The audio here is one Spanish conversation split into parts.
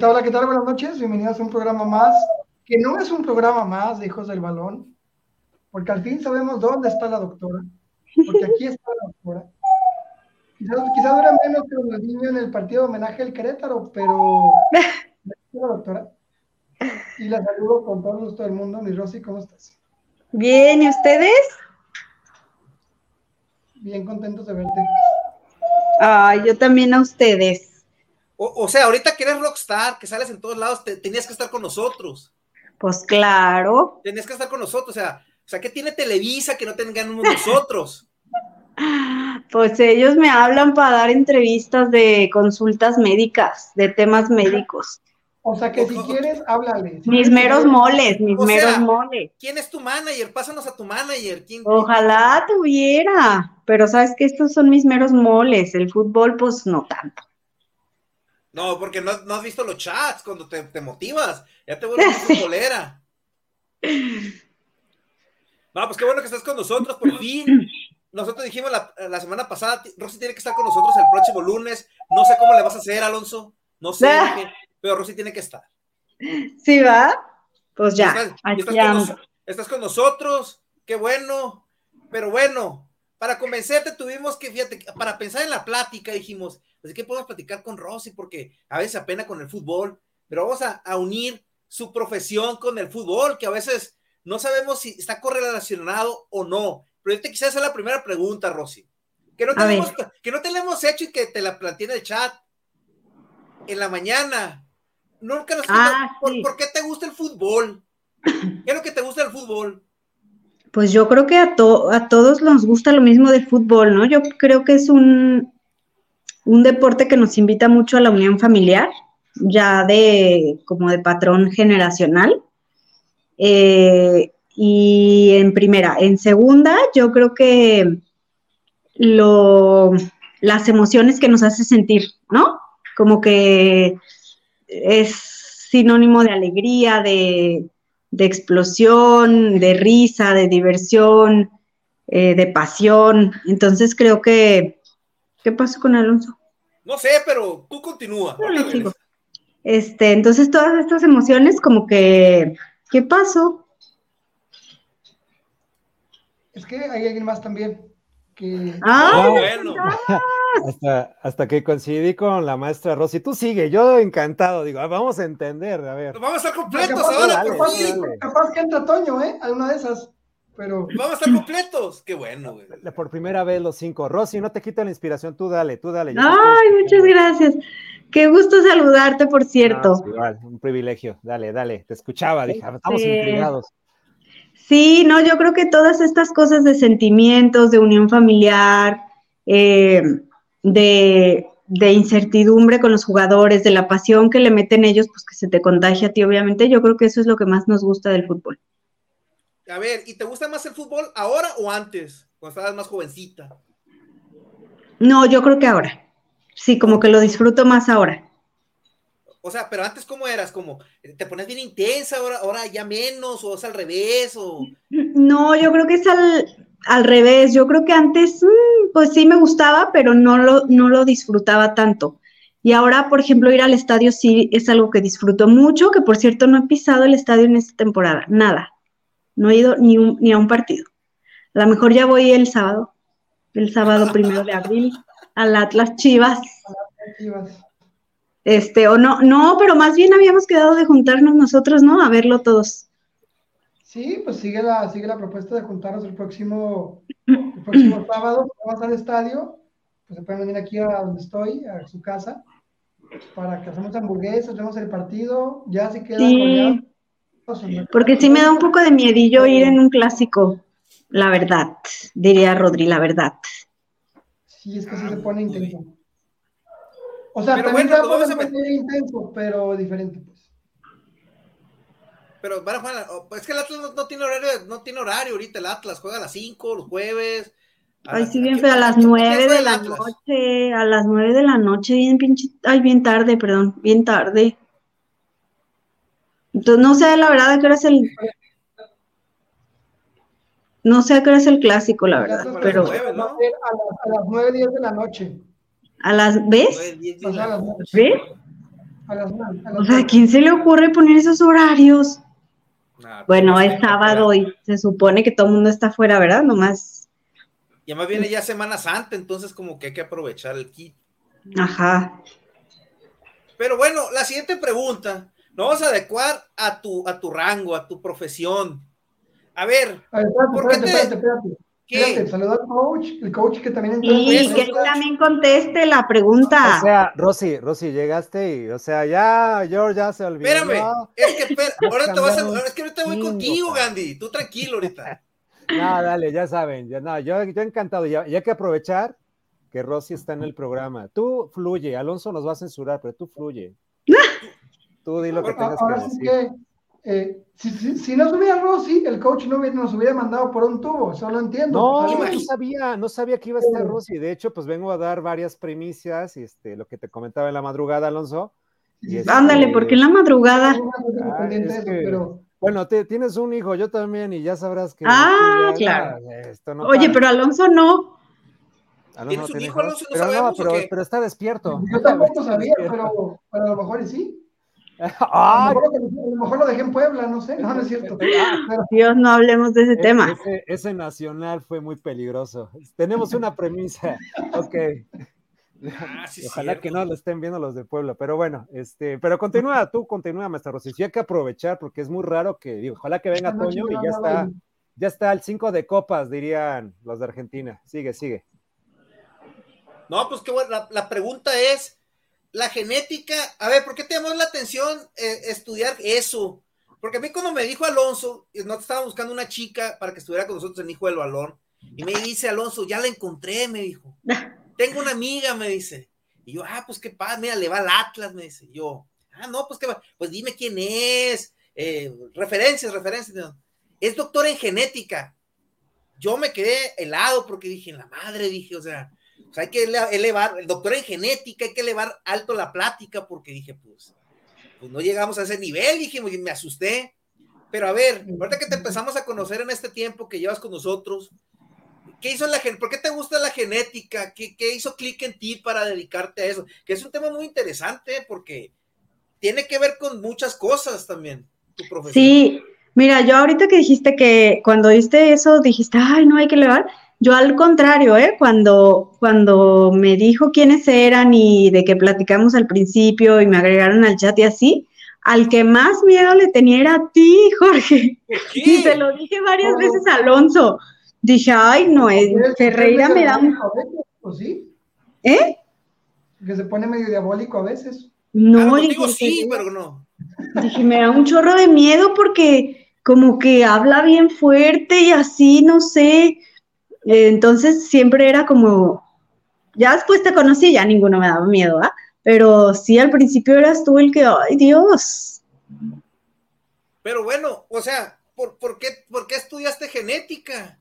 Hola, ¿qué tal? Buenas noches. Bienvenidos a un programa más, que no es un programa más de Hijos del Balón, porque al fin sabemos dónde está la doctora, porque aquí está la doctora. Quizás dura menos que los niños en el partido de homenaje al Querétaro, pero la doctora. Y la saludo con todo el gusto del mundo. Mi Rosy, ¿cómo estás? Bien, ¿y ustedes? Bien contentos de verte. Ay, yo también a ustedes. O, sea, ahorita que eres rockstar, que sales en todos lados, tenías que estar con nosotros. Pues claro. Tenías que estar con nosotros, o sea, o sea, ¿qué tiene Televisa que no tengamos nosotros? Pues ellos me hablan para dar entrevistas de consultas médicas, de temas médicos. O sea que si quieres, háblale. mis meros moles, mis meros moles. ¿Quién es tu manager? Pásanos a tu manager. Ojalá tuviera, pero sabes que estos son mis meros moles. El fútbol, pues no tanto. No, porque no, has visto los chats cuando te, motivas. Ya te vuelves futbolera. No, pues qué bueno que estás con nosotros, por fin. Nosotros dijimos la, semana pasada, Rosy tiene que estar con nosotros el próximo lunes. No sé cómo le vas a hacer, Alonso. No sé, pero Rosy tiene que estar. Sí, va. Pues ya. Estás, estás, con, nosotros. Qué bueno. Pero bueno, para convencerte tuvimos que, fíjate, para pensar en la plática dijimos, Así que podemos platicar con Rosy porque a veces apena con el fútbol, pero vamos a, unir su profesión con el fútbol, que a veces no sabemos si está correlacionado o no. Pero yo te quisiera hacer la primera pregunta, Rosy. Que no, tenemos, que no tenemos hecho y que te la planteé en el chat en la mañana. Nunca nos ah, ¿por, qué te gusta el fútbol? ¿Qué es lo que te gusta del fútbol? Pues yo creo que a, a todos nos gusta lo mismo del fútbol, ¿no? Yo creo que es un, un deporte que nos invita mucho a la unión familiar, ya de como de patrón generacional. Eh, y en primera, en segunda, yo creo que lo, las emociones que nos hace sentir, ¿no? Como que es sinónimo de alegría, de, explosión, de risa, de diversión, eh, de pasión. Entonces creo que ¿Qué pasó con Alonso? No sé, pero tú continúa. Este, entonces todas estas emociones como que, ¿qué pasó? Es que hay alguien más también. Que... Ah, bueno. hasta, hasta que coincidí con la maestra Rosy. Tú sigue, yo encantado, digo, ah, vamos a entender, a ver. Vamos a estar completos ahora, por Capaz que entra Toño, ¿eh? Alguna de esas. Pero... Vamos a estar completos. Qué bueno, güey. Por primera vez los cinco. Rosy, no te quita la inspiración, tú dale, tú dale. Ay, muchas gracias. Qué gusto saludarte, por cierto. igual, un privilegio. Dale, dale. Te escuchaba, dije, estamos intrigados. Sí, no, yo creo que todas estas cosas de sentimientos, de unión familiar, eh, de, de, incertidumbre con los jugadores, de la pasión que le meten ellos, pues que se te contagia a ti, obviamente, yo creo que eso es lo que más nos gusta del fútbol. A ver, ¿y te gusta más el fútbol ahora o antes? Cuando estabas más jovencita. No, yo creo que ahora. Sí, como que lo disfruto más ahora. O sea, pero antes cómo eras, como te pones bien intensa, ahora, ahora ya menos, o es al revés, o. No, yo creo que es al, al revés. Yo creo que antes, mm, pues sí me gustaba, pero no lo, no lo disfrutaba tanto. Y ahora, por ejemplo, ir al estadio sí es algo que disfruto mucho, que por cierto no he pisado el estadio en esta temporada, nada. No he ido ni, ni a un partido. A lo mejor ya voy el sábado, el sábado primero de abril, al Atlas Chivas. Este, o no, no, pero más bien habíamos quedado de juntarnos nosotros, ¿no? A verlo todos. Sí, pues sigue la, sigue la propuesta de juntarnos el próximo, el próximo sábado, vamos al estadio, pues se pueden venir aquí a donde estoy, a su casa, para que hacemos hamburguesas, vemos el partido, ya se queda sí. Porque sí me da un poco de miedillo ir en un clásico, la verdad, diría Rodri, la verdad. Sí, es que sí se pone intenso. O sea, pero también bueno, vamos a meter intenso, pero diferente, pues. Pero, bueno, es que el Atlas no, tiene horario, no tiene horario ahorita, el Atlas juega a las 5, los jueves. Ay, sí, bien, pero a las 9 de la noche, a las 9 de la noche, bien pinche, ay, bien tarde, perdón, bien tarde. Entonces, no sé la verdad a qué hora es el. No sé a qué hora es el clásico, la verdad, pero. A las 9, 10 de la noche. ¿A las ves? a las ¿Ves? O sea, ¿a quién se le ocurre poner esos horarios? Ah, pues bueno, es sábado y se supone que todo el mundo está afuera, ¿verdad? Nomás. Y además viene ya Semana Santa, entonces como que hay que aprovechar el kit. Ajá. Pero bueno, la siguiente pregunta, nos vamos a adecuar a tu, a tu rango, a tu profesión. A ver, a ver espérate, ¿por qué espérate, espérate, espérate. Saluda al coach, el coach que también entró. Sí, que también conteste la pregunta. O sea, Rosy, Rosy, llegaste y, o sea, ya, George ya se olvidó. Espérame, es que, espera, ahora te vas a, es que ahorita voy contigo, Gandhi, tú tranquilo ahorita. No, dale, ya saben, ya, no, yo, yo encantado, ya, ya hay que aprovechar que Rosy está en el programa. Tú fluye, Alonso nos va a censurar, pero tú fluye. Tú di lo que tengas que decir. Eh, si, si, si, no subía Rosy, el coach no nos hubiera mandado por un tubo, eso lo entiendo. No, no sabía, no sabía que iba a estar Rosy. De hecho, pues vengo a dar varias primicias, y este, lo que te comentaba en la madrugada, Alonso. Este, Ándale, porque en la madrugada. Bueno, tienes un hijo, yo también, y ya sabrás que. Ah, claro. Oye, pero Alonso no. ¿Tienes un hijo, Alonso? No pero, no, pero, pero, está despierto. Yo tampoco sabía, pero, pero a lo mejor sí. A, lo mejor, lo dejé en Puebla, no sé, no, no es cierto. Dios, no hablemos de ese e-, tema. Ese, nacional fue muy peligroso. Tenemos una premisa, ok. Ah, Ojalá que no lo estén viendo los de Puebla, pero bueno, este, pero continúa, tú continúa, maestro Rosy. Sí hay que aprovechar porque es muy raro que, digo, ojalá que venga Toño y ya está, ya está al 5 de copas, dirían los de Argentina. Sigue, sigue. No, pues qué bueno, la, la pregunta es, la genética, a ver, ¿por qué te llamó la atención eh, estudiar eso? Porque a mí cuando me dijo Alonso, no estaba buscando una chica para que estuviera con nosotros en Hijo del Balón, y me dice Alonso, ya la encontré, me dijo. Tengo una amiga, me dice. Y yo, ah, pues qué padre, mira, le va al Atlas, me dice. yo, ah, no, pues qué va, pues dime quién es, eh, referencias, referencias. Es doctor en genética. Yo me quedé helado porque dije, en la madre, dije, o sea, o hay que elevar, el doctor en genética, hay que elevar alto la plática, porque dije, pues, pues no llegamos a ese nivel, dije, me asusté. Pero a ver, ahorita que te empezamos a conocer en este tiempo que llevas con nosotros, ¿qué hizo la gente? ¿Por qué te gusta la genética? ¿Qué, ¿Qué, hizo clic en ti para dedicarte a eso? Que es un tema muy interesante porque tiene que ver con muchas cosas también, tu profesión. Sí, mira, yo ahorita que dijiste que cuando viste eso dijiste, ay, no hay que elevar yo al contrario, ¿eh? cuando, cuando me dijo quiénes eran y de que platicamos al principio y me agregaron al chat y así, al que más miedo le tenía era a ti, Jorge. Y te lo dije varias veces a Alonso. Dije, ay, no, es, Ferreira me da un... ¿O sí? ¿Eh? Que se pone medio diabólico a veces. No, digo sí, pero no. Dije, me da un chorro de miedo porque como que habla bien fuerte y así, no sé entonces siempre era como, ya después te conocí, ya ninguno me daba miedo, ¿ah? Pero sí, al principio eras tú el que, ay Dios. Pero bueno, o sea, ¿por, qué, por qué, estudiaste genética?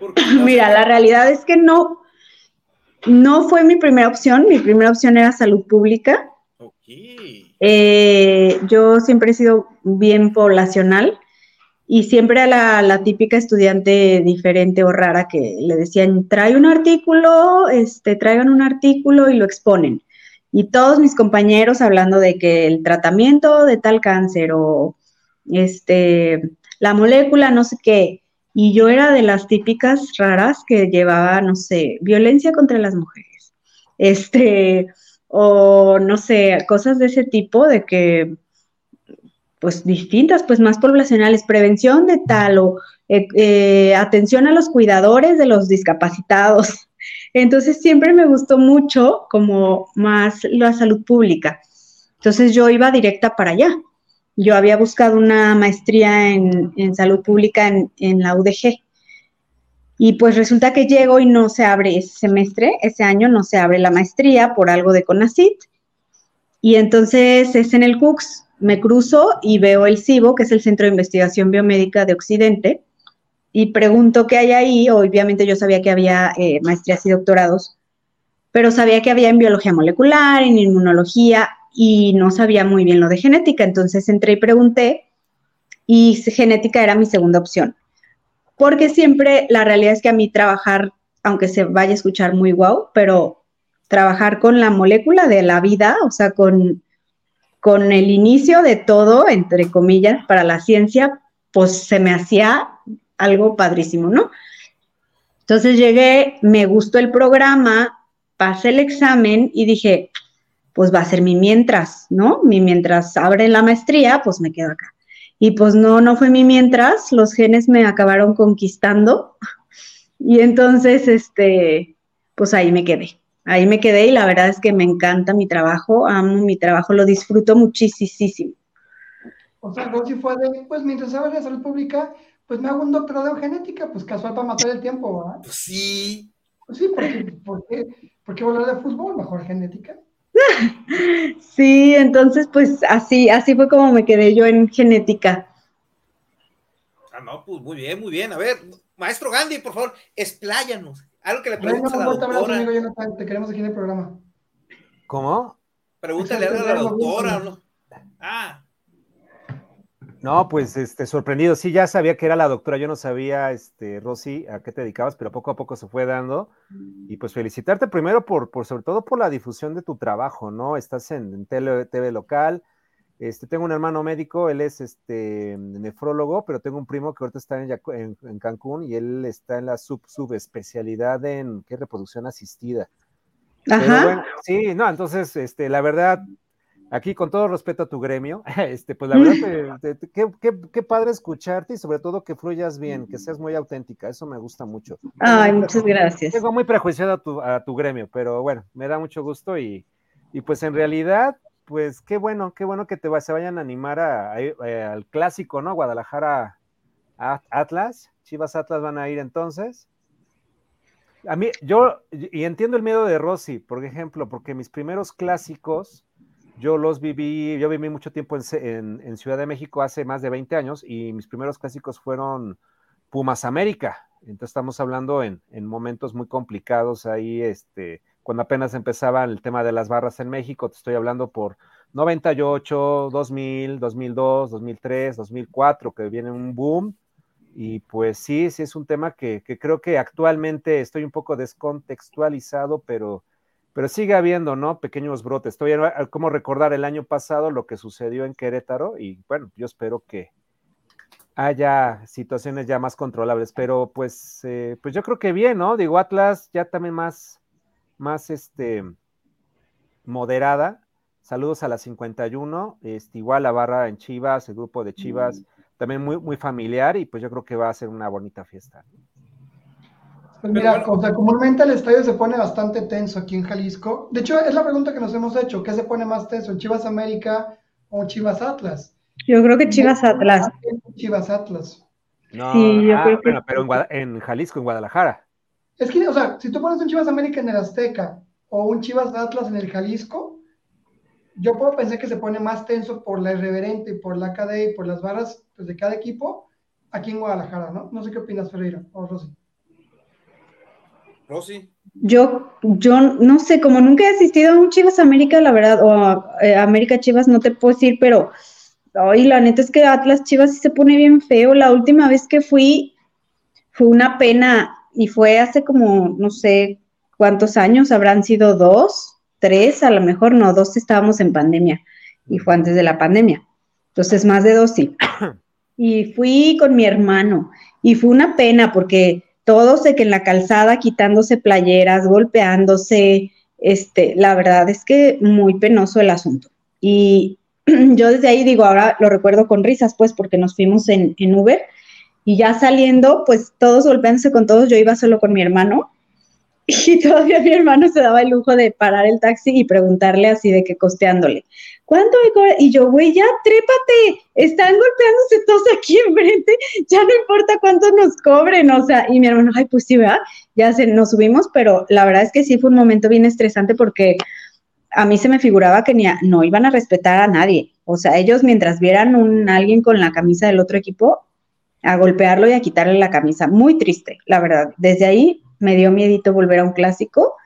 Mira, la realidad es que no, no fue mi primera opción, mi primera opción era salud pública. Eh, yo siempre he sido bien poblacional y siempre a la, típica estudiante diferente o rara que le decían, trae un artículo, este, traigan un artículo y lo exponen. Y todos mis compañeros hablando de que el tratamiento de tal cáncer o este, la molécula, no sé qué. Y yo era de las típicas raras que llevaba, no sé, violencia contra las mujeres. Este, o no sé, cosas de ese tipo, de que pues distintas, pues más poblacionales, prevención de tal o eh, eh, atención a los cuidadores de los discapacitados. Entonces siempre me gustó mucho como más la salud pública. Entonces yo iba directa para allá. Yo había buscado una maestría en, salud pública en, la UDG. Y pues resulta que llego y no se abre ese semestre, ese año no se abre la maestría por algo de CONACIT. Y entonces es en el CUCS, me cruzo y veo el CIBO, que es el Centro de Investigación Biomédica de Occidente, y pregunto qué hay ahí. Obviamente yo sabía que había eh, maestrías y doctorados, pero sabía que había en biología molecular, en inmunología, y no sabía muy bien lo de genética. Entonces entré y pregunté, y genética era mi segunda opción. Porque siempre la realidad es que a mí trabajar, aunque se vaya a escuchar muy guau, pero trabajar con la molécula de la vida, o sea, con con el inicio de todo, entre comillas, para la ciencia, pues se me hacía algo padrísimo, ¿no? Entonces llegué, me gustó el programa, pasé el examen y dije, pues va a ser mi mientras, ¿no? Mi mientras abre la maestría, pues me quedo acá. Y pues no, no fue mi mientras, los genes me acabaron conquistando. Y entonces, este, pues ahí me quedé. Ahí me quedé y la verdad es que me encanta mi trabajo, amo mi trabajo, lo disfruto muchísimo. O sea, si fue de, pues mientras hago la salud pública, pues me hago un doctorado en genética, pues casual para matar el tiempo, ¿verdad? Pues sí. Pues sí, porque, porque, porque volar de fútbol, mejor genética. Sí, entonces pues así, así fue como me quedé yo en genética. Ah, no, pues muy bien, muy bien. A ver, maestro Gandhi, por favor, expláyanos. Algo que le preguntes a la doctora. Amigo te queremos aquí en el programa. ¿Cómo? Pregúntale a la doctora. ¿no? Ah. No, pues este, sorprendido. Sí, ya sabía que era la doctora. Yo no sabía, este, Rosy, a qué te dedicabas, pero poco a poco se fue dando. Y pues felicitarte primero por, por sobre todo por la difusión de tu trabajo, ¿no? Estás en, tele, TV local. Este, tengo un hermano médico, él es este nefrólogo, pero tengo un primo que ahorita está en, en, Cancún y él está en la sub subespecialidad en ¿qué? reproducción asistida. Ajá. sí, no, entonces, este, la verdad, aquí con todo respeto a tu gremio, este, pues la verdad, qué, padre escucharte y sobre todo que fluyas bien, que seas muy auténtica, eso me gusta mucho. Ay, muchas gracias. Tengo muy prejuiciado a tu, a tu gremio, pero bueno, me da mucho gusto y, y pues en realidad, pues qué bueno, qué bueno que te se vayan a animar al clásico, ¿no? Guadalajara Atlas, Chivas Atlas van a ir entonces. A mí, yo, y entiendo el miedo de Rossi, por ejemplo, porque mis primeros clásicos, yo los viví, yo viví mucho tiempo en, Ciudad de México hace más de 20 años y mis primeros clásicos fueron Pumas América. Entonces estamos hablando en, momentos muy complicados ahí, este, cuando apenas empezaba el tema de las barras en México, te estoy hablando por 98, 2000, 2002, 2003, 2004, que viene un boom. Y pues sí, sí es un tema que, que creo que actualmente estoy un poco descontextualizado, pero pero sigue habiendo, ¿no? Pequeños brotes. Estoy como recordar el año pasado lo que sucedió en Querétaro y bueno, yo espero que haya situaciones ya más controlables, pero pues, eh, pues yo creo que bien, ¿no? Digo, Atlas ya también más, más este, moderada. Saludos a la 51, este, igual la barra en Chivas, el grupo de Chivas, mm. también muy, muy familiar y pues yo creo que va a ser una bonita fiesta. Pues mira, comúnmente el estadio se pone bastante tenso aquí en Jalisco. De hecho, es la pregunta que nos hemos hecho, ¿qué se pone más tenso, en Chivas América o Chivas Atlas? Yo creo que Chivas Atlas. Chivas Atlas. No, sí, yo ah, creo que... pero en, Jalisco, en Guadalajara. Es que, o sea, si tú pones un Chivas América en el Azteca o un Chivas Atlas en el Jalisco, yo puedo pensar que se pone más tenso por la irreverente y por la KD y por las barras pues, de cada equipo aquí en Guadalajara, ¿no? No sé qué opinas, Ferreira o Rosy. Yo, yo no sé, como nunca he asistido a un Chivas América, la verdad, o a, eh, América Chivas, no te puedo decir, pero hoy la neta es que Atlas Chivas sí se pone bien feo. La última vez que fui fue una pena y fue hace como, no sé cuántos años, habrán sido dos, tres, a lo mejor no, dos estábamos en pandemia y fue antes de la pandemia. Entonces, más de dos sí. Y fui con mi hermano y fue una pena porque todos de que en la calzada quitándose playeras, golpeándose, este, la verdad es que muy penoso el asunto. Y yo desde ahí digo, ahora lo recuerdo con risas, pues, porque nos fuimos en, en Uber y ya saliendo, pues todos golpeándose con todos, yo iba solo con mi hermano y todavía mi hermano se daba el lujo de parar el taxi y preguntarle así de que costeándole, ¿cuánto? Y yo, güey, ya trépate, están golpeándose todos aquí enfrente, ya no importa cuánto nos cobren, o sea, y mi hermano, ay, pues sí. Ya se, nos subimos, pero la verdad es que sí fue un momento bien estresante porque a mí se me figuraba que ni no iban a respetar a nadie, o sea, ellos mientras vieran un alguien con la camisa del otro equipo, a golpearlo y a quitarle la camisa, muy triste, la verdad, desde ahí me dio miedito volver a un clásico.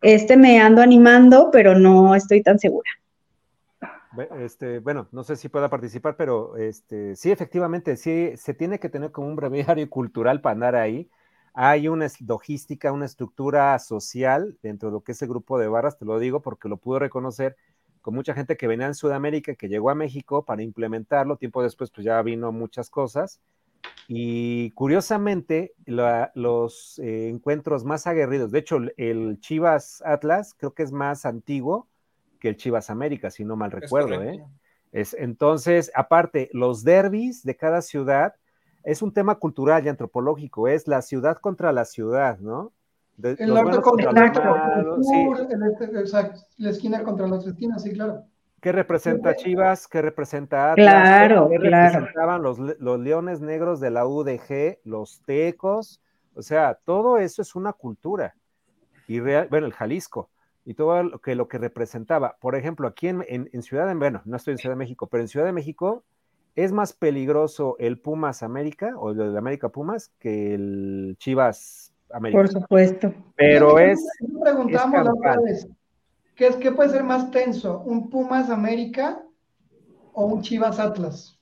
Este me ando animando, pero no estoy tan segura. Este, bueno, no sé si pueda participar, pero este, sí, efectivamente, sí, se tiene que tener como un breviario cultural para andar ahí. Hay una logística, una estructura social dentro de lo que es el grupo de barras, te lo digo porque lo pude reconocer con mucha gente que venía en Sudamérica, que llegó a México para implementarlo. Tiempo después, pues ya vino muchas cosas. Y curiosamente, los eh, encuentros más aguerridos, de hecho, el Chivas Atlas creo que es más antiguo que el Chivas América, si no mal recuerdo. ¿eh? Es, entonces, aparte, los derbis de cada ciudad es un tema cultural y antropológico, es la ciudad contra la ciudad, ¿no? el norte contra, el sur, este, la esquina contra las esquinas, sí, claro. ¿Qué representa Chivas? ¿Qué representa Atlas? Claro, ¿Qué claro. representaban los, los, leones negros de la UDG, los tecos? O sea, todo eso es una cultura. Y real, bueno, el Jalisco y todo lo que, lo que representaba. Por ejemplo, aquí en, en, Ciudad de, bueno, no estoy en Ciudad de México, pero en Ciudad de México es más peligroso el Pumas América o el de América Pumas que el Chivas América. Por supuesto. Pero es. Preguntamos la otra vez. ¿Qué, es, ¿Qué puede ser más tenso? ¿Un Pumas América o un Chivas Atlas?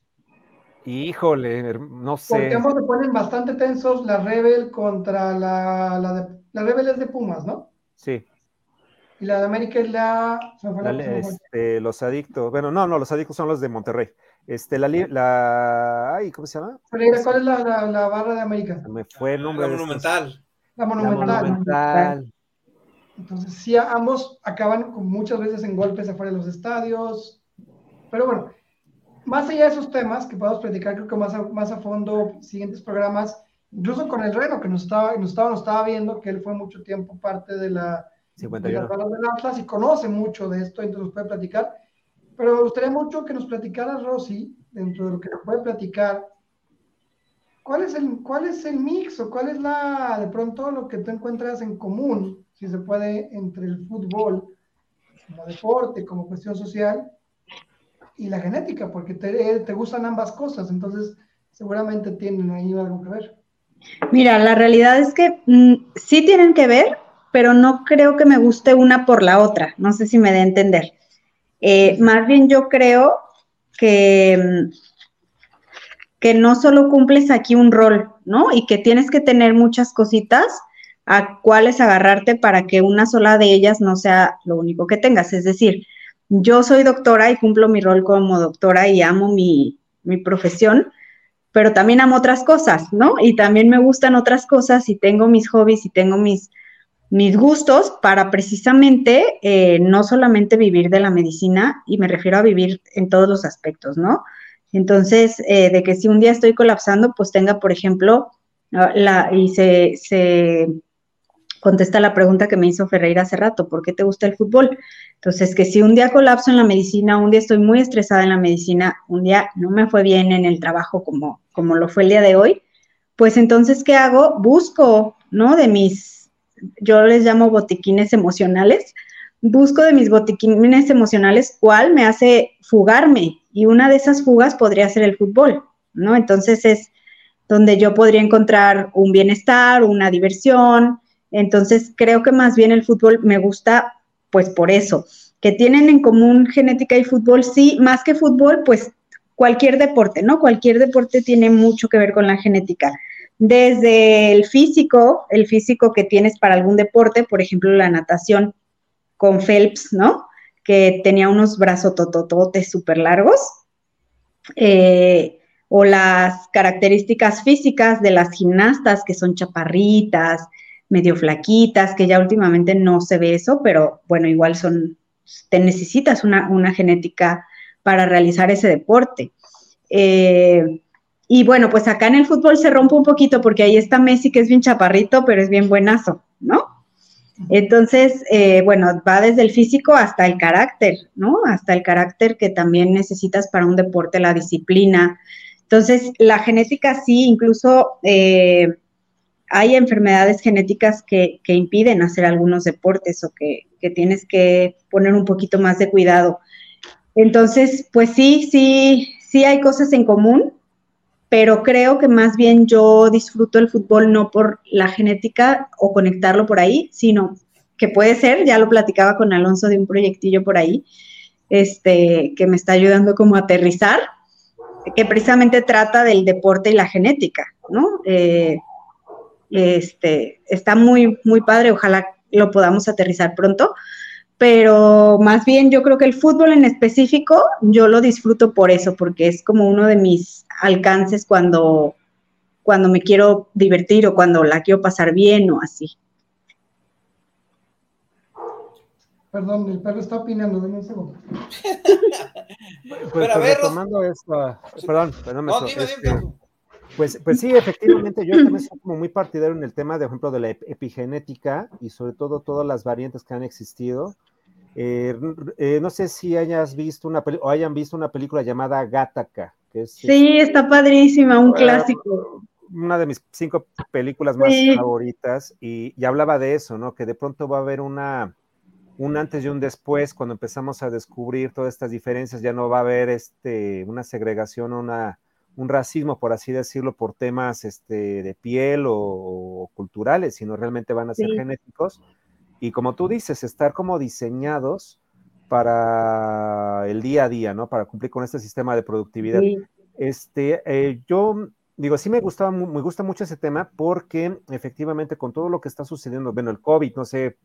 Híjole, no sé. Porque ambos se ponen bastante tensos, la Rebel contra la, la, de, la Rebel es de Pumas, ¿no? Sí. Y la de América es la... este, los adictos, bueno, no, no, los adictos son los de Monterrey. Este, la, la ay, ¿cómo se llama? ¿cuál es la, la, barra de América? Me fue el nombre. La Monumental. La Monumental. La monumental. Entonces, sí, ambos acaban muchas veces en golpes afuera de los estadios. Pero bueno, más allá de esos temas que podemos platicar, creo que más a, más a fondo, siguientes programas, incluso con el Reno, que nos estaba, nos estaba, nos estaba viendo, que él fue mucho tiempo parte de la, 51. de las del Atlas y conoce mucho de esto, entonces nos puede platicar. Pero me gustaría mucho que nos platicara Rosy, dentro de lo que nos puede platicar, ¿cuál es el, cuál es el mix o cuál es la, de pronto, lo que tú encuentras en común si se puede, entre el fútbol como deporte, como cuestión social, y la genética, porque te, te gustan ambas cosas, entonces seguramente tienen ahí algo que ver. Mira, la realidad es que mm, sí tienen que ver, pero no creo que me guste una por la otra, no sé si me dé a entender. Eh, más bien yo creo que, mm, que no solo cumples aquí un rol, ¿no? Y que tienes que tener muchas cositas a cuáles agarrarte para que una sola de ellas no sea lo único que tengas. Es decir, yo soy doctora y cumplo mi rol como doctora y amo mi, profesión, pero también amo otras cosas, ¿no? Y también me gustan otras cosas y tengo mis hobbies y tengo mis, mis gustos para precisamente eh, no solamente vivir de la medicina, y me refiero a vivir en todos los aspectos, ¿no? Entonces, eh, de que si un día estoy colapsando, pues tenga, por ejemplo, la, y se, se contesta la pregunta que me hizo Ferreira hace rato, ¿por qué te gusta el fútbol? Entonces, que si un día colapso en la medicina, un día estoy muy estresada en la medicina, un día no me fue bien en el trabajo como, como lo fue el día de hoy, pues entonces, ¿qué hago? Busco, ¿no? De mis, yo les llamo botiquines emocionales, busco de mis botiquines emocionales cuál me hace fugarme y una de esas fugas podría ser el fútbol, ¿no? Entonces es donde yo podría encontrar un bienestar, una diversión, entonces, creo que más bien el fútbol me gusta, pues por eso, que tienen en común genética y fútbol, sí, más que fútbol, pues cualquier deporte, ¿no? Cualquier deporte tiene mucho que ver con la genética. Desde el físico, el físico que tienes para algún deporte, por ejemplo, la natación con Phelps, ¿no? Que tenía unos brazos totototes súper largos. Eh, o las características físicas de las gimnastas, que son chaparritas, medio flaquitas, que ya últimamente no se ve eso, pero bueno, igual son, te necesitas una, genética para realizar ese deporte. Eh, y bueno, pues acá en el fútbol se rompe un poquito porque ahí está Messi, que es bien chaparrito, pero es bien buenazo, ¿no? Entonces, eh, bueno, va desde el físico hasta el carácter, ¿no? Hasta el carácter que también necesitas para un deporte, la disciplina. Entonces, la genética sí, incluso eh, hay enfermedades genéticas que, impiden hacer algunos deportes o que, tienes que poner un poquito más de cuidado. Entonces, pues sí, sí, sí hay cosas en común, pero creo que más bien yo disfruto el fútbol no por la genética o conectarlo por ahí, sino que puede ser, ya lo platicaba con Alonso de un proyectillo por ahí, este, que me está ayudando como a aterrizar, que precisamente trata del deporte y la genética, ¿no? Eh, este, está muy, muy padre, ojalá lo podamos aterrizar pronto, pero más bien yo creo que el fútbol en específico yo lo disfruto por eso, porque es como uno de mis alcances cuando, cuando me quiero divertir o cuando la quiero pasar bien o así. Perdón, el perro está opinando, de un segundo. pues, pues, retomando esto, perdón, perdón, no, dime, este, pues, pues sí, efectivamente, yo también soy como muy partidario en el tema, de ejemplo, de la epigenética y sobre todo todas las variantes que han existido. Eh, eh, no sé si hayas visto una o hayan visto una película llamada. Que es, sí, está padrísima, un clásico. Una de mis cinco películas más favoritas y, y, hablaba de eso, ¿no? Que de pronto va a haber una, un antes y un después cuando empezamos a descubrir todas estas diferencias, ya no va a haber este, una segregación, una, un racismo, por así decirlo, por temas este, de piel o, culturales, sino realmente van a ser genéticos. Y como tú dices, estar como diseñados para el día a día, ¿no? Para cumplir con este sistema de productividad. Este, eh, yo digo, sí me gustaba, me gusta mucho ese tema porque efectivamente con todo lo que está sucediendo, bueno, el COVID, no sé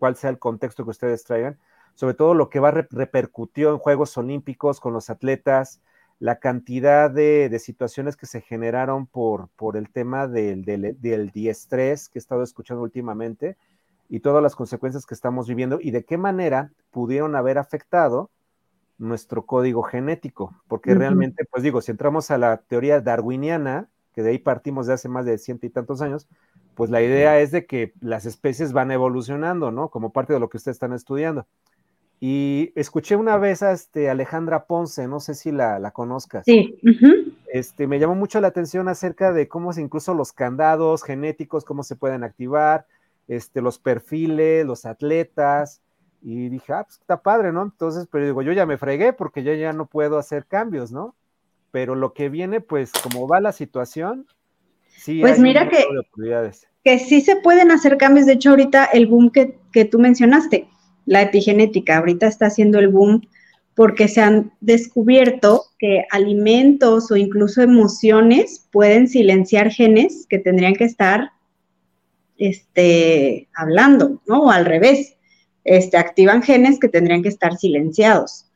cuál sea el contexto que ustedes traigan, sobre todo lo que va repercutió en Juegos Olímpicos con los atletas, la cantidad de, situaciones que se generaron por, por el tema del, del, del diestrés que he estado escuchando últimamente y todas las consecuencias que estamos viviendo y de qué manera pudieron haber afectado nuestro código genético, porque realmente, pues digo, si entramos a la teoría darwiniana, que de ahí partimos de hace más de ciento y tantos años, pues la idea es de que las especies van evolucionando, ¿no? Como parte de lo que ustedes están estudiando. Y escuché una vez a este Alejandra Ponce, no sé si la, la conozcas. Sí. este, me llamó mucho la atención acerca de cómo incluso los candados genéticos, cómo se pueden activar, este, los perfiles, los atletas. Y dije, ah, pues está padre, ¿no? Entonces, pero digo, yo ya me fregué porque yo ya no puedo hacer cambios, ¿no? Pero lo que viene, pues, como va la situación, pues mira que, que sí se pueden hacer cambios. De hecho, ahorita el boom que, que tú mencionaste, la epigenética, ahorita está haciendo el boom porque se han descubierto que alimentos o incluso emociones pueden silenciar genes que tendrían que estar este, hablando, ¿no? O al revés, este, activan genes que tendrían que estar silenciados.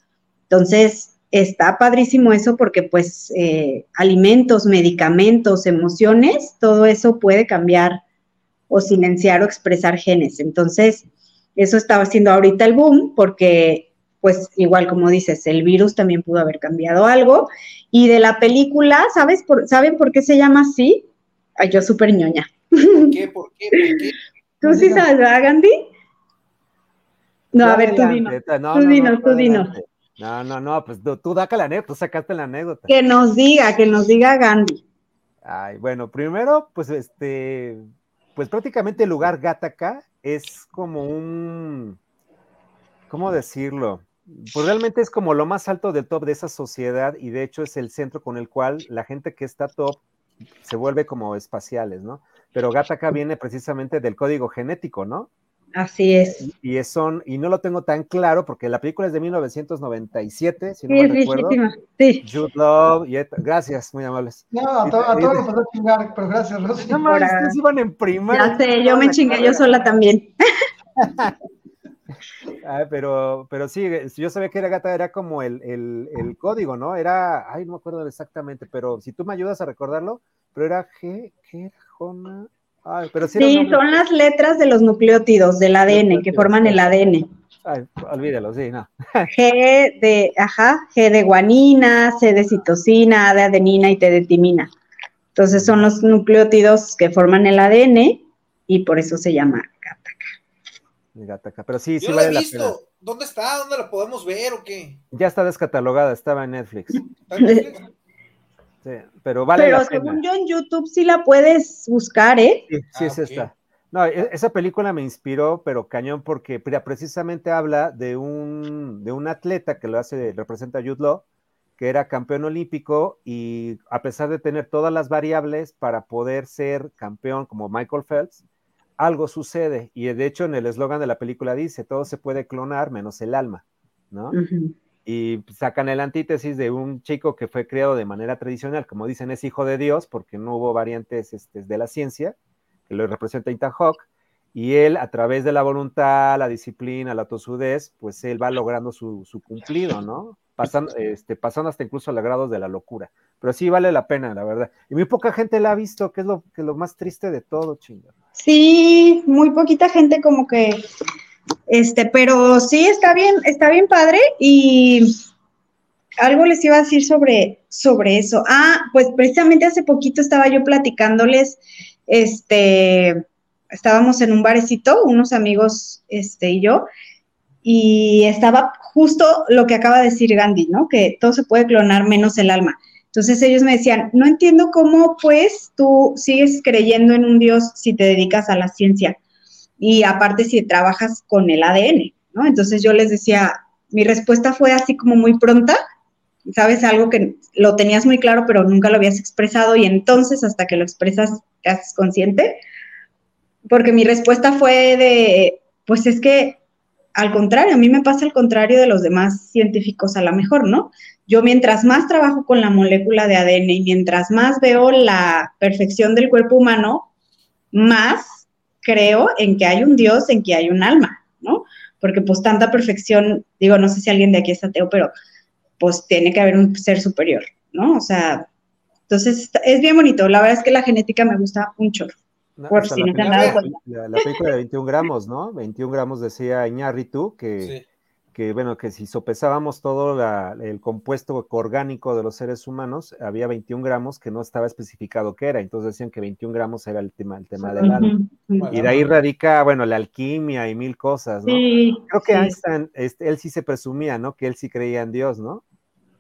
Entonces, está padrísimo eso porque pues eh, alimentos, medicamentos, emociones, todo eso puede cambiar o silenciar o expresar genes. Entonces, eso estaba haciendo ahorita el boom porque pues igual como dices, el virus también pudo haber cambiado algo. Y de la película, ¿sabes por, ¿saben por qué se llama así? Ay, yo súper ñoña. ¿Por qué? ¿Por qué? ¿Por qué? ¿Tú sí sabes, verdad, Gandhi? No, a ver, tú dinos. tú dinos, tú dinos. No, no, no, pues tú, da la anécdota, tú sacaste la anécdota. Que nos diga, que nos diga Gandhi. Ay, bueno, primero, pues este, pues prácticamente el lugar Gataca es como un, ¿cómo decirlo? Pues realmente es como lo más alto del top de esa sociedad y de hecho es el centro con el cual la gente que está top se vuelve como espaciales, ¿no? Pero Gataca viene precisamente del código genético, ¿no? Así es. Y, son, y no lo tengo tan claro porque la película es de 1997, si no me recuerdo. Sí. Jude Love, y gracias, muy amables. No, a, todos nos pasó a chingar, pero gracias, Rosy. No mames, ustedes iban en primaria. Ya sé, yo me chingué yo sola también. ah, pero, pero sí, yo sabía que era gata, era como el, el, el, código, ¿no? Era, ay, no me acuerdo exactamente, pero si tú me ayudas a recordarlo, pero era G, ¿qué era? Jona? Sí, son las letras de los nucleótidos del ADN que forman el ADN. Ay, olvídalo, sí, no. G de, ajá, G de guanina, C de citosina, A de adenina y T de timina. Entonces son los nucleótidos que forman el ADN y por eso se llama Gataca. Gataca, pero sí, sí Yo vale he visto. ¿Dónde está? ¿Dónde la podemos ver o qué? Ya está descatalogada, estaba en Netflix. ¿Está en Netflix? pero vale pero según yo en YouTube sí la puedes buscar, ¿eh? Sí, sí ah, es esta. No, e, esa película me inspiró, pero cañón, porque precisamente habla de un, de un atleta que lo hace, representa a Jude Law, que era campeón olímpico y a pesar de tener todas las variables para poder ser campeón como Michael Phelps, algo sucede. Y de hecho en el eslogan de la película dice, todo se puede clonar menos el alma, ¿no? Y sacan el antítesis de un chico que fue creado de manera tradicional, como dicen, es hijo de Dios, porque no hubo variantes este, de la ciencia, que lo representa Ethan Hawk, y él a través de la voluntad, la disciplina, la tosudez, pues él va logrando su, su cumplido, ¿no? Pasando, este, pasando hasta incluso a grados de la locura. Pero sí vale la pena, la verdad. Y muy poca gente la ha visto, que es lo, que lo más triste de todo, chinga. Sí, muy poquita gente como que, este, pero sí está bien, está bien padre y algo les iba a decir sobre, sobre eso. Ah, pues precisamente hace poquito estaba yo platicándoles, este, estábamos en un barecito, unos amigos, este, y yo, y estaba justo lo que acaba de decir Gandhi, ¿no? Que todo se puede clonar menos el alma. Entonces ellos me decían, no entiendo cómo pues tú sigues creyendo en un Dios si te dedicas a la ciencia y aparte si trabajas con el ADN, ¿no? Entonces yo les decía, mi respuesta fue así como muy pronta, sabes, algo que lo tenías muy claro pero nunca lo habías expresado y entonces hasta que lo expresas te haces consciente, porque mi respuesta fue de, pues es que al contrario, a mí me pasa al contrario de los demás científicos a lo mejor, ¿no? Yo mientras más trabajo con la molécula de ADN y mientras más veo la perfección del cuerpo humano, más creo en que hay un Dios, en que hay un alma, ¿no? Porque pues tanta perfección, digo, no sé si alguien de aquí es ateo, pero pues tiene que haber un ser superior, ¿no? O sea, entonces es bien bonito. La verdad es que la genética me gusta un chorro. por si no se han dado cuenta. La, película de 21 gramos, ¿no? 21 gramos decía Iñárritu que, que, bueno, que si sopesábamos todo el compuesto orgánico de los seres humanos, había 21 gramos que no estaba especificado qué era. Entonces decían que 21 gramos era el tema, el tema del alma. Y de ahí radica, bueno, la alquimia y mil cosas, ¿no? Creo que Einstein, este, él sí se presumía, ¿no? Que él sí creía en Dios, ¿no?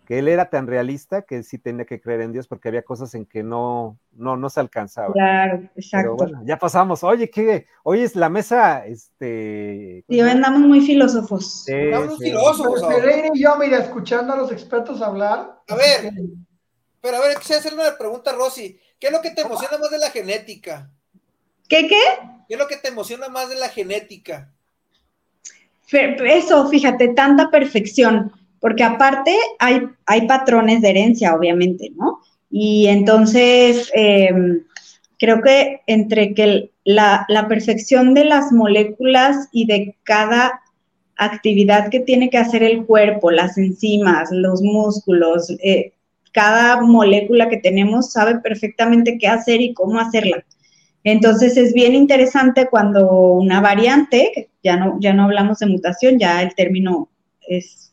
Que él era tan realista que sí tenía que creer en Dios porque había cosas en que no, no, no se alcanzaba. Claro, exacto. Pero bueno, ya pasamos. Oye, ¿qué? Hoy es la mesa, este... Sí, andamos muy filósofos. Sí, andamos filósofos. Pereira y yo, mira, escuchando a los expertos hablar. A ver, pero a ver, quisiera hacerle una pregunta, Rosy. ¿Qué es lo que te emociona más de la genética? ¿Qué, qué? ¿Qué es lo que te emociona más de la genética? Eso, fíjate, tanta perfección porque aparte hay, hay patrones de herencia, obviamente, ¿no? Y entonces, em, creo que entre que la, perfección de las moléculas y de cada actividad que tiene que hacer el cuerpo, las enzimas, los músculos, eh, cada molécula que tenemos sabe perfectamente qué hacer y cómo hacerla. Entonces es bien interesante cuando una variante, ya no, ya no hablamos de mutación, ya el término es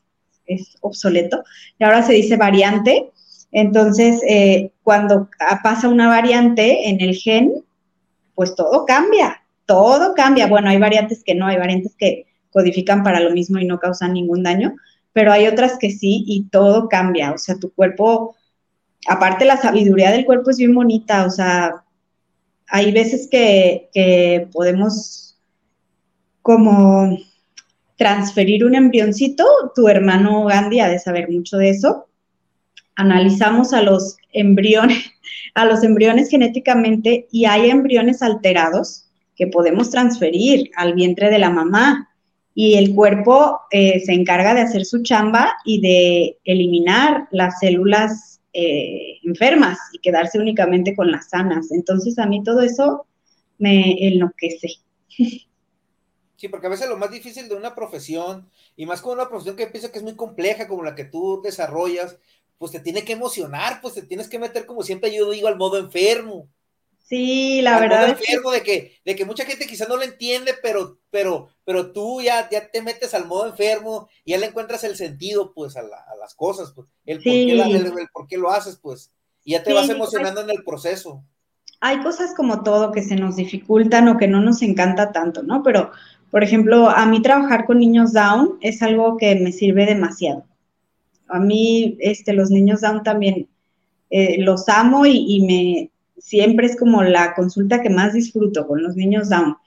es obsoleto, y ahora se dice variante. Entonces, eh, cuando pasa una variante en el gen, pues todo cambia, todo cambia. Bueno, hay variantes que no, hay variantes que codifican para lo mismo y no causan ningún daño, pero hay otras que sí y todo cambia. O sea, tu cuerpo, aparte la sabiduría del cuerpo es bien bonita, o sea, hay veces que, que podemos como transferir un embrioncito, tu hermano Gandhi ha de saber mucho de eso. Analizamos a los embriones, a los embriones genéticamente y hay embriones alterados que podemos transferir al vientre de la mamá y el cuerpo eh, se encarga de hacer su chamba y de eliminar las células eh, enfermas y quedarse únicamente con las sanas. Entonces a mí todo eso me enloquece. Sí, porque a veces lo más difícil de una profesión, y más con una profesión que pienso que es muy compleja, como la que tú desarrollas, pues te tiene que emocionar, pues te tienes que meter, como siempre yo digo, al modo enfermo. Sí, la verdad. Modo enfermo de que, de que mucha gente quizás no lo entiende, pero, pero, pero tú ya, ya te metes al modo enfermo y ya le encuentras el sentido, pues, a, las cosas, pues, el, por qué por qué lo haces, pues, y ya te vas emocionando en el proceso. Hay cosas como todo que se nos dificultan o que no nos encanta tanto, ¿no? Pero por ejemplo, a mí trabajar con niños Down es algo que me sirve demasiado. A mí, este, los niños Down también eh, los amo y, me siempre es como la consulta que más disfruto con los niños Down.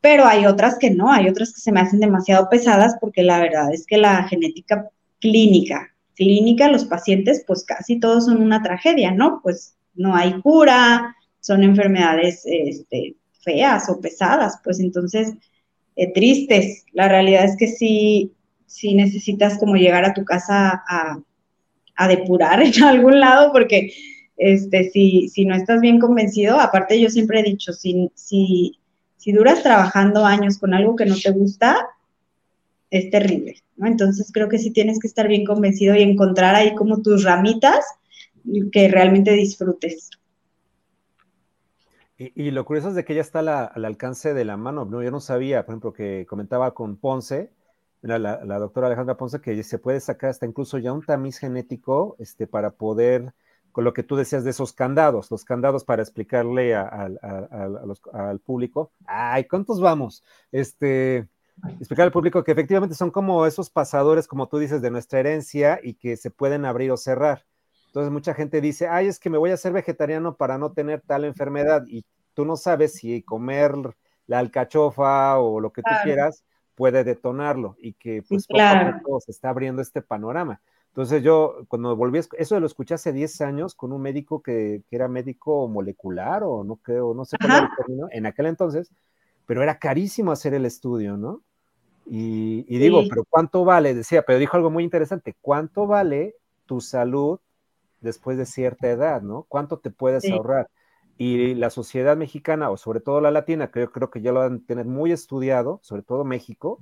Pero hay otras que no, hay otras que se me hacen demasiado pesadas porque la verdad es que la genética clínica, clínica, los pacientes, pues casi todos son una tragedia, ¿no? Pues no hay cura, son enfermedades este, feas o pesadas, pues entonces eh, tristes. La realidad es que sí, sí necesitas como llegar a tu casa a, depurar en algún lado, porque este, si, si no estás bien convencido, aparte yo siempre he dicho, si, si, Si duras trabajando años con algo que no te gusta, es terrible, ¿no? Entonces creo que sí tienes que estar bien convencido y encontrar ahí como tus ramitas que realmente disfrutes. Y, lo curioso es de que ya está al alcance de la mano, ¿no? Yo no sabía, por ejemplo, que comentaba con Ponce, la, doctora Alejandra Ponce, que se puede sacar hasta incluso ya un tamiz genético este, para poder, con lo que tú decías de esos candados, los candados para explicarle al público, ay, ¿cuántos vamos? Este, explicar al público que efectivamente son como esos pasadores, como tú dices, de nuestra herencia y que se pueden abrir o cerrar. Entonces mucha gente dice, ay, es que me voy a hacer vegetariano para no tener tal enfermedad y tú no sabes si comer la alcachofa o lo que tú quieras puede detonarlo y que pues poco se está abriendo este panorama. Entonces yo cuando volví, eso lo escuché hace 10 años con un médico que, era médico molecular o no creo, no sé cómo término, en aquel entonces, pero era carísimo hacer el estudio, ¿no? Y, digo, pero ¿cuánto vale? Decía, pero dijo algo muy interesante, ¿cuánto vale tu salud después de cierta edad, ¿no? ¿Cuánto te puedes ahorrar? Y la sociedad mexicana, o sobre todo la latina, que yo creo que ya lo van a tener muy estudiado, sobre todo México,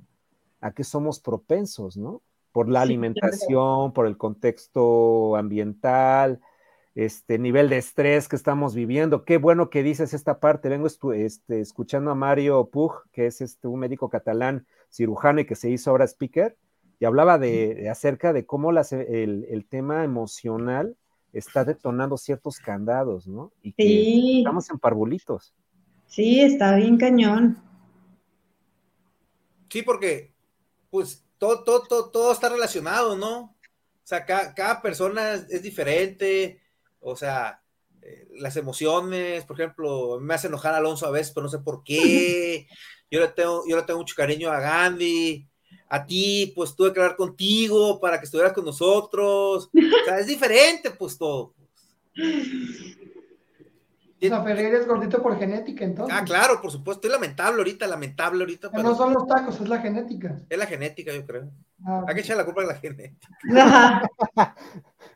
a que somos propensos, ¿no? Por la alimentación, por el contexto ambiental, este nivel de estrés que estamos viviendo. Qué bueno que dices esta parte. Vengo este, escuchando a Mario Puig, que es este, un médico catalán cirujano y que se hizo ahora speaker, y hablaba de, acerca de cómo el, el, tema emocional está detonando ciertos candados, ¿no? Y que estamos en parvulitos. Sí, está bien cañón. Sí, porque pues todo, todo, todo, está relacionado, ¿no? O sea, cada, persona es, diferente, o sea, eh, las emociones, por ejemplo, me hace enojar a Alonso a veces, pero no sé por qué. Yo le tengo, yo le tengo mucho cariño a Gandhi, a ti, pues tuve que hablar contigo para que estuvieras con nosotros. O sea, es diferente, pues todo. O sea, Ferreira es gordito por genética, entonces. Ah, claro, por supuesto. Es lamentable ahorita, lamentable ahorita. Pero... No son los tacos, es la genética. Es la genética, yo creo. Ah, Hay que echar la culpa a la genética.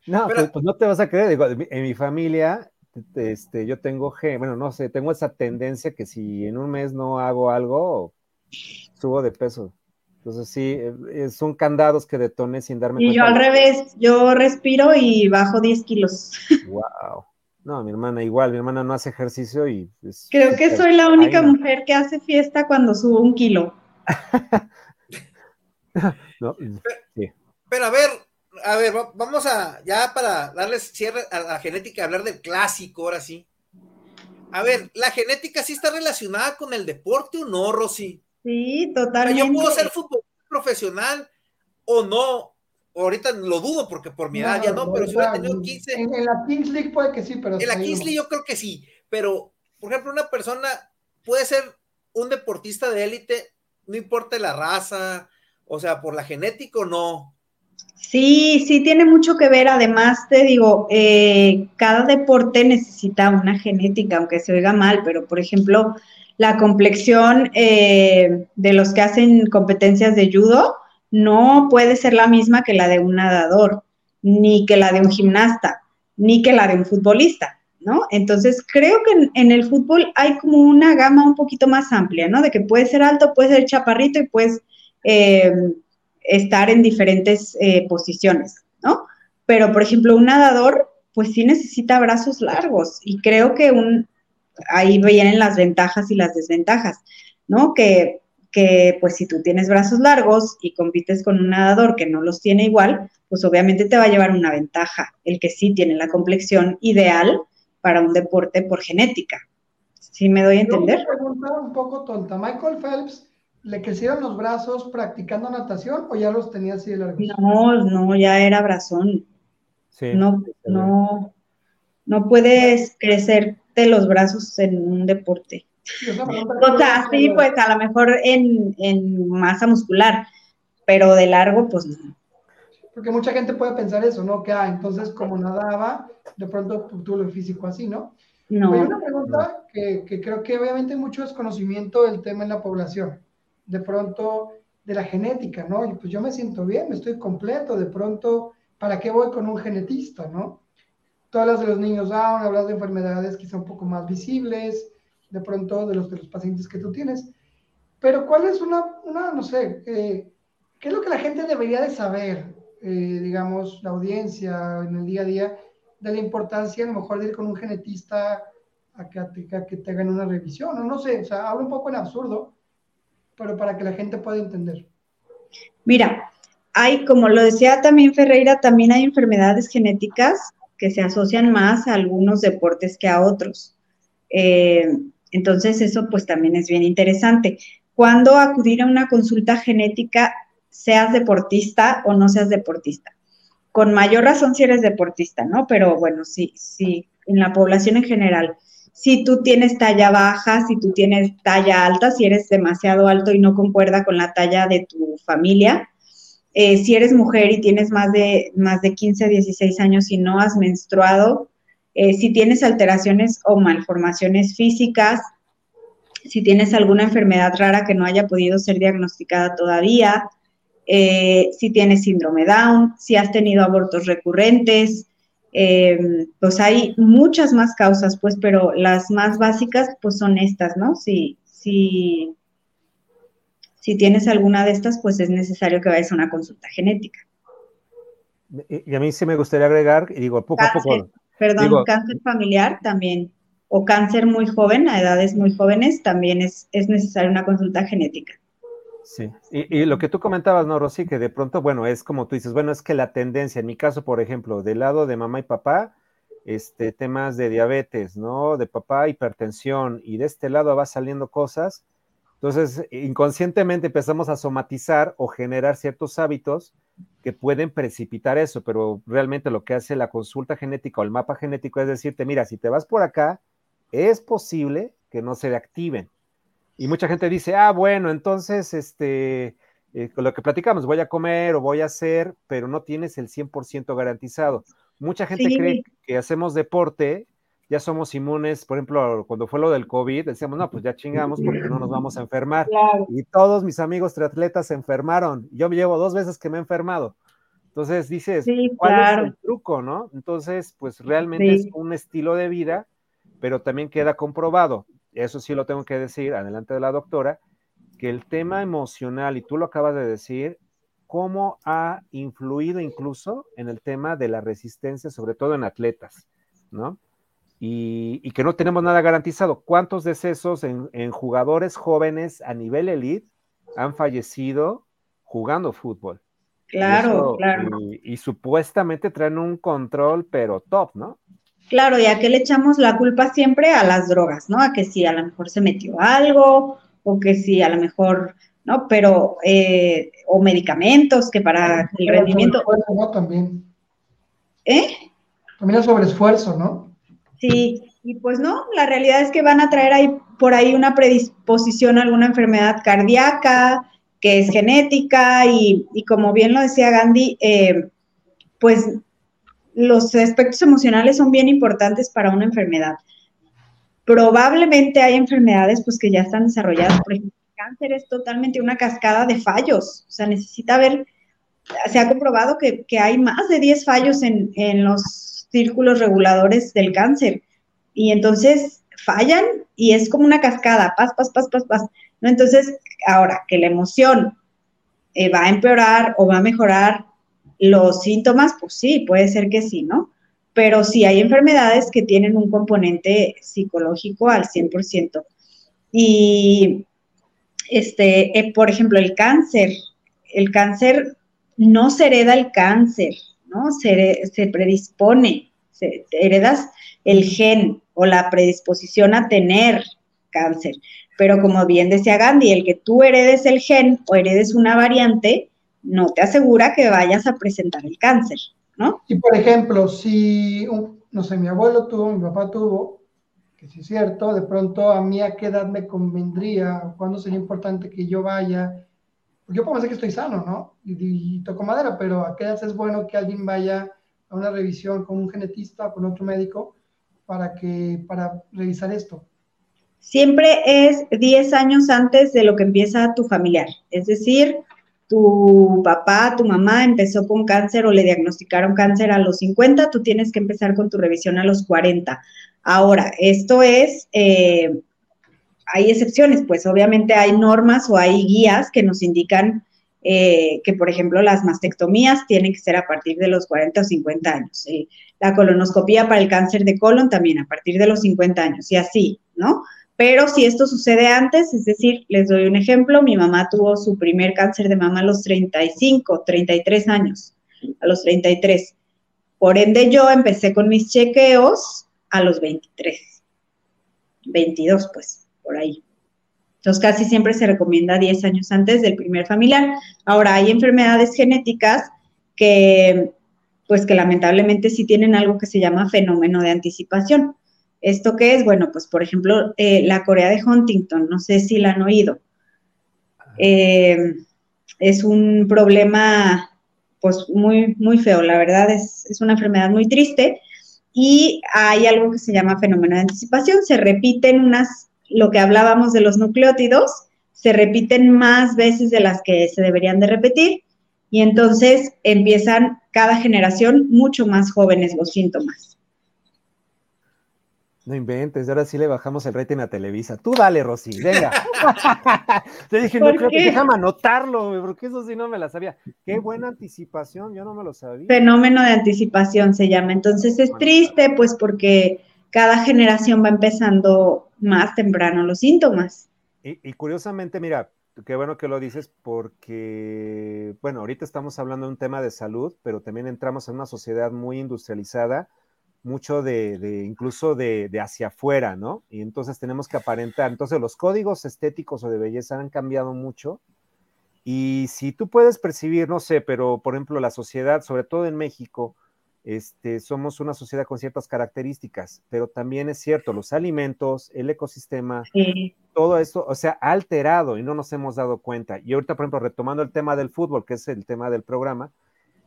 no, pues, pues, no te vas a creer. Digo, en mi familia, este, yo tengo, bueno, no sé, tengo esa tendencia que si en un mes no hago algo, subo de peso. Entonces sí, eh, son candados que detoné sin darme cuenta. Y yo al revés, yo respiro y bajo 10 kilos. Wow. No, mi hermana igual, mi hermana no hace ejercicio y... Creo que soy la única mujer que hace fiesta cuando subo un kilo. no, sí. Pero a ver, a ver, vamos a, ya para darles cierre a la genética, hablar del clásico, ahora sí. A ver, ¿la genética sí está relacionada con el deporte o no, Rosy? Sí, totalmente. Yo puedo ser fútbol profesional o no. Ahorita lo dudo porque por mi edad ya no, pero si hubiera tenido 15. En, la Kings League puede que sí, pero. En la Kings League yo creo que sí, pero por ejemplo, una persona puede ser un deportista de élite, no importa la raza, o sea, por la genética o no. Sí, sí, tiene mucho que ver. Además, te digo, eh, cada deporte necesita una genética, aunque se oiga mal, pero por ejemplo, la complexión eh, de los que hacen competencias de judo no puede ser la misma que la de un nadador, ni que la de un gimnasta, ni que la de un futbolista, ¿no? Entonces, creo que en, el fútbol hay como una gama un poquito más amplia, ¿no? De que puede ser alto, puede ser chaparrito y puedes eh, estar en diferentes eh, posiciones, ¿no? Pero, por ejemplo, un nadador, pues sí necesita brazos largos y creo que un, ahí vienen las ventajas y las desventajas, ¿no? Que, que pues si tú tienes brazos largos y compites con un nadador que no los tiene igual, pues obviamente te va a llevar una ventaja, el que sí tiene la complexión ideal para un deporte por genética. ¿Sí me doy a entender? Pregunta un poco tonta. ¿Michael Phelps le crecieron los brazos practicando natación o ya los tenía así de largos? No, no, ya era brazón. Sí, no, no, no puedes crecer los brazos en un deporte. o sea, sí, pues a lo mejor en, masa muscular, pero de largo, pues no. Porque mucha gente puede pensar eso, ¿no? Que, ah, entonces como nadaba, de pronto tuvo el físico así, ¿no? No. Hay una pregunta que, que, creo que obviamente mucho desconocimiento del tema en la población. De pronto, de la genética, ¿no? Y pues yo me siento bien, me estoy completo, de pronto, ¿para qué voy con un genetista, ¿no? Todas las de los niños Down, hablas de enfermedades quizá un poco más visibles, de pronto de los, de los pacientes que tú tienes. Pero ¿cuál es una, una no sé, eh, qué es lo que la gente debería de saber, eh, digamos, la audiencia en el día a día, de la importancia a lo mejor de ir con un genetista a que, a que te hagan una revisión, o no sé, o sea, hablo un poco en absurdo, pero para que la gente pueda entender. Mira, hay, como lo decía también Ferreira, también hay enfermedades genéticas que se asocian más a algunos deportes que a otros. Eh, entonces, eso pues también es bien interesante. Cuando acudir a una consulta genética, seas deportista o no seas deportista? Con mayor razón si eres deportista, ¿no? Pero bueno, sí, sí, en la población en general. Si tú tienes talla baja, si tú tienes talla alta, si eres demasiado alto y no concuerda con la talla de tu familia, eh, si eres mujer y tienes más de, más de 15, 16 años y no has menstruado, eh, si tienes alteraciones o malformaciones físicas, si tienes alguna enfermedad rara que no haya podido ser diagnosticada todavía, eh, si tienes síndrome Down, si has tenido abortos recurrentes, pues hay muchas más causas, pues, pero las más básicas, pues son estas, ¿no? Si, si, si tienes alguna de estas, pues es necesario que vayas a una consulta genética. Y a mí sí me gustaría agregar, y digo, poco a poco. Perdón, cáncer familiar también o cáncer muy joven, a edades muy jóvenes, también es, es necesaria una consulta genética. Sí, y, lo que tú comentabas, ¿no, Rosy? Que de pronto, bueno, es como tú dices, bueno, es que la tendencia, en mi caso, por ejemplo, del lado de mamá y papá, este, temas de diabetes, ¿no? De papá, hipertensión, y de este lado va saliendo cosas. Entonces, inconscientemente empezamos a somatizar o generar ciertos hábitos que pueden precipitar eso, pero realmente lo que hace la consulta genética o el mapa genético es decirte, mira, si te vas por acá, es posible que no se activen. Y mucha gente dice, ah, bueno, entonces, este, eh, lo que platicamos, voy a comer o voy a hacer, pero no tienes el 100% garantizado. Mucha gente cree que hacemos deporte, ya somos inmunes, por ejemplo, cuando fue lo del COVID, decíamos, no, pues ya chingamos porque no nos vamos a enfermar. Y todos mis amigos triatletas se enfermaron. Yo me llevo dos veces que me he enfermado. Entonces dices, ¿cuál es el truco, no? Entonces, pues realmente es un estilo de vida pero también queda comprobado, eso sí lo tengo que decir, adelante de la doctora, que el tema emocional, y tú lo acabas de decir, cómo ha influido incluso en el tema de la resistencia, sobre todo en atletas, ¿no? Y, que no tenemos nada garantizado. ¿Cuántos decesos en, jugadores jóvenes a nivel elite han fallecido jugando fútbol? Claro, claro. y, supuestamente traen un control, pero top, ¿no? Claro, ya que le echamos la culpa siempre a las drogas, ¿no? A que si a lo mejor se metió algo, o que si a lo mejor, ¿no? Pero, eh, o medicamentos que para el rendimiento. ¿no? También. ¿Eh? También es sobre esfuerzo, ¿no? Sí, y pues no, la realidad es que van a traer ahí por ahí una predisposición a alguna enfermedad cardíaca, que es genética, y, y como bien lo decía Gandhi, eh, pues los aspectos emocionales son bien importantes para una enfermedad. Probablemente hay enfermedades pues que ya están desarrolladas, por ejemplo, el cáncer es totalmente una cascada de fallos, o sea, necesita ver, se ha comprobado que, hay más de 10 fallos en, en los círculos reguladores del cáncer y entonces fallan y es como una cascada, paz, paz, paz, paz, paz. ¿no? Entonces, ahora que la emoción eh, va a empeorar o va a mejorar los síntomas, pues sí, puede ser que sí, ¿no? Pero sí hay enfermedades que tienen un componente psicológico al 100%. Y, este, eh, por ejemplo, el cáncer, el cáncer no se hereda el cáncer, ¿no? Se, se predispone, heredas el gen o la predisposición a tener cáncer. Pero como bien decía Gandhi, el que tú heredes el gen o heredes una variante, no te asegura que vayas a presentar el cáncer, ¿no? Y por ejemplo, si, no sé, mi abuelo tuvo, mi papá tuvo, que sí es cierto, de pronto a mí a qué edad me convendría, cuándo sería importante que yo vaya, yo puedo decir que estoy sano, ¿no? Y, toco madera, pero a qué edad es bueno que alguien vaya a una revisión con un genetista o con otro médico para, que, para revisar esto. Siempre es 10 años antes de lo que empieza tu familiar, es decir, tu papá, tu mamá empezó con cáncer o le diagnosticaron cáncer a los 50, tú tienes que empezar con tu revisión a los 40. Ahora, esto es, eh, hay excepciones, pues obviamente hay normas o hay guías que nos indican eh, que, por ejemplo, las mastectomías tienen que ser a partir de los 40 o 50 años. la colonoscopía para el cáncer de colon también a partir de los 50 años y así, ¿no? Pero si esto sucede antes, es decir, les doy un ejemplo, mi mamá tuvo su primer cáncer de mama a los 35, 33 años, a los 33. Por ende, yo empecé con mis chequeos a los 23, 22, pues, por ahí. Entonces, casi siempre se recomienda 10 años antes del primer familiar. Ahora, hay enfermedades genéticas que, pues, que lamentablemente sí tienen algo que se llama fenómeno de anticipación. ¿Esto qué es? Bueno, pues, por ejemplo, eh, la Corea de Huntington, no sé si la han oído. Eh, es un problema, pues, muy, muy feo, la verdad, es, es una enfermedad muy triste. Y hay algo que se llama fenómeno de anticipación. Se repiten unas lo que hablábamos de los nucleótidos, se repiten más veces de las que se deberían de repetir y entonces empiezan cada generación mucho más jóvenes los síntomas. No inventes, ahora sí le bajamos el rating a Televisa. Tú dale, Rosy, venga. Te dije, no creo que déjame anotarlo, porque eso sí no me la sabía. Qué buena anticipación, yo no me lo sabía. Fenómeno de anticipación se llama. Entonces es triste, pues porque cada generación va empezando más temprano los síntomas. Y, curiosamente, mira, qué bueno que lo dices porque, bueno, ahorita estamos hablando de un tema de salud, pero también entramos en una sociedad muy industrializada, mucho de, incluso de, hacia afuera, ¿no? Y entonces tenemos que aparentar. Entonces los códigos estéticos o de belleza han cambiado mucho. Y si tú puedes percibir, no sé, pero por ejemplo la sociedad, sobre todo en México, este, somos una sociedad con ciertas características, pero también es cierto, los alimentos, el ecosistema, todo esto, o sea, ha alterado y no nos hemos dado cuenta. Y ahorita, por ejemplo, retomando el tema del fútbol, que es el tema del programa,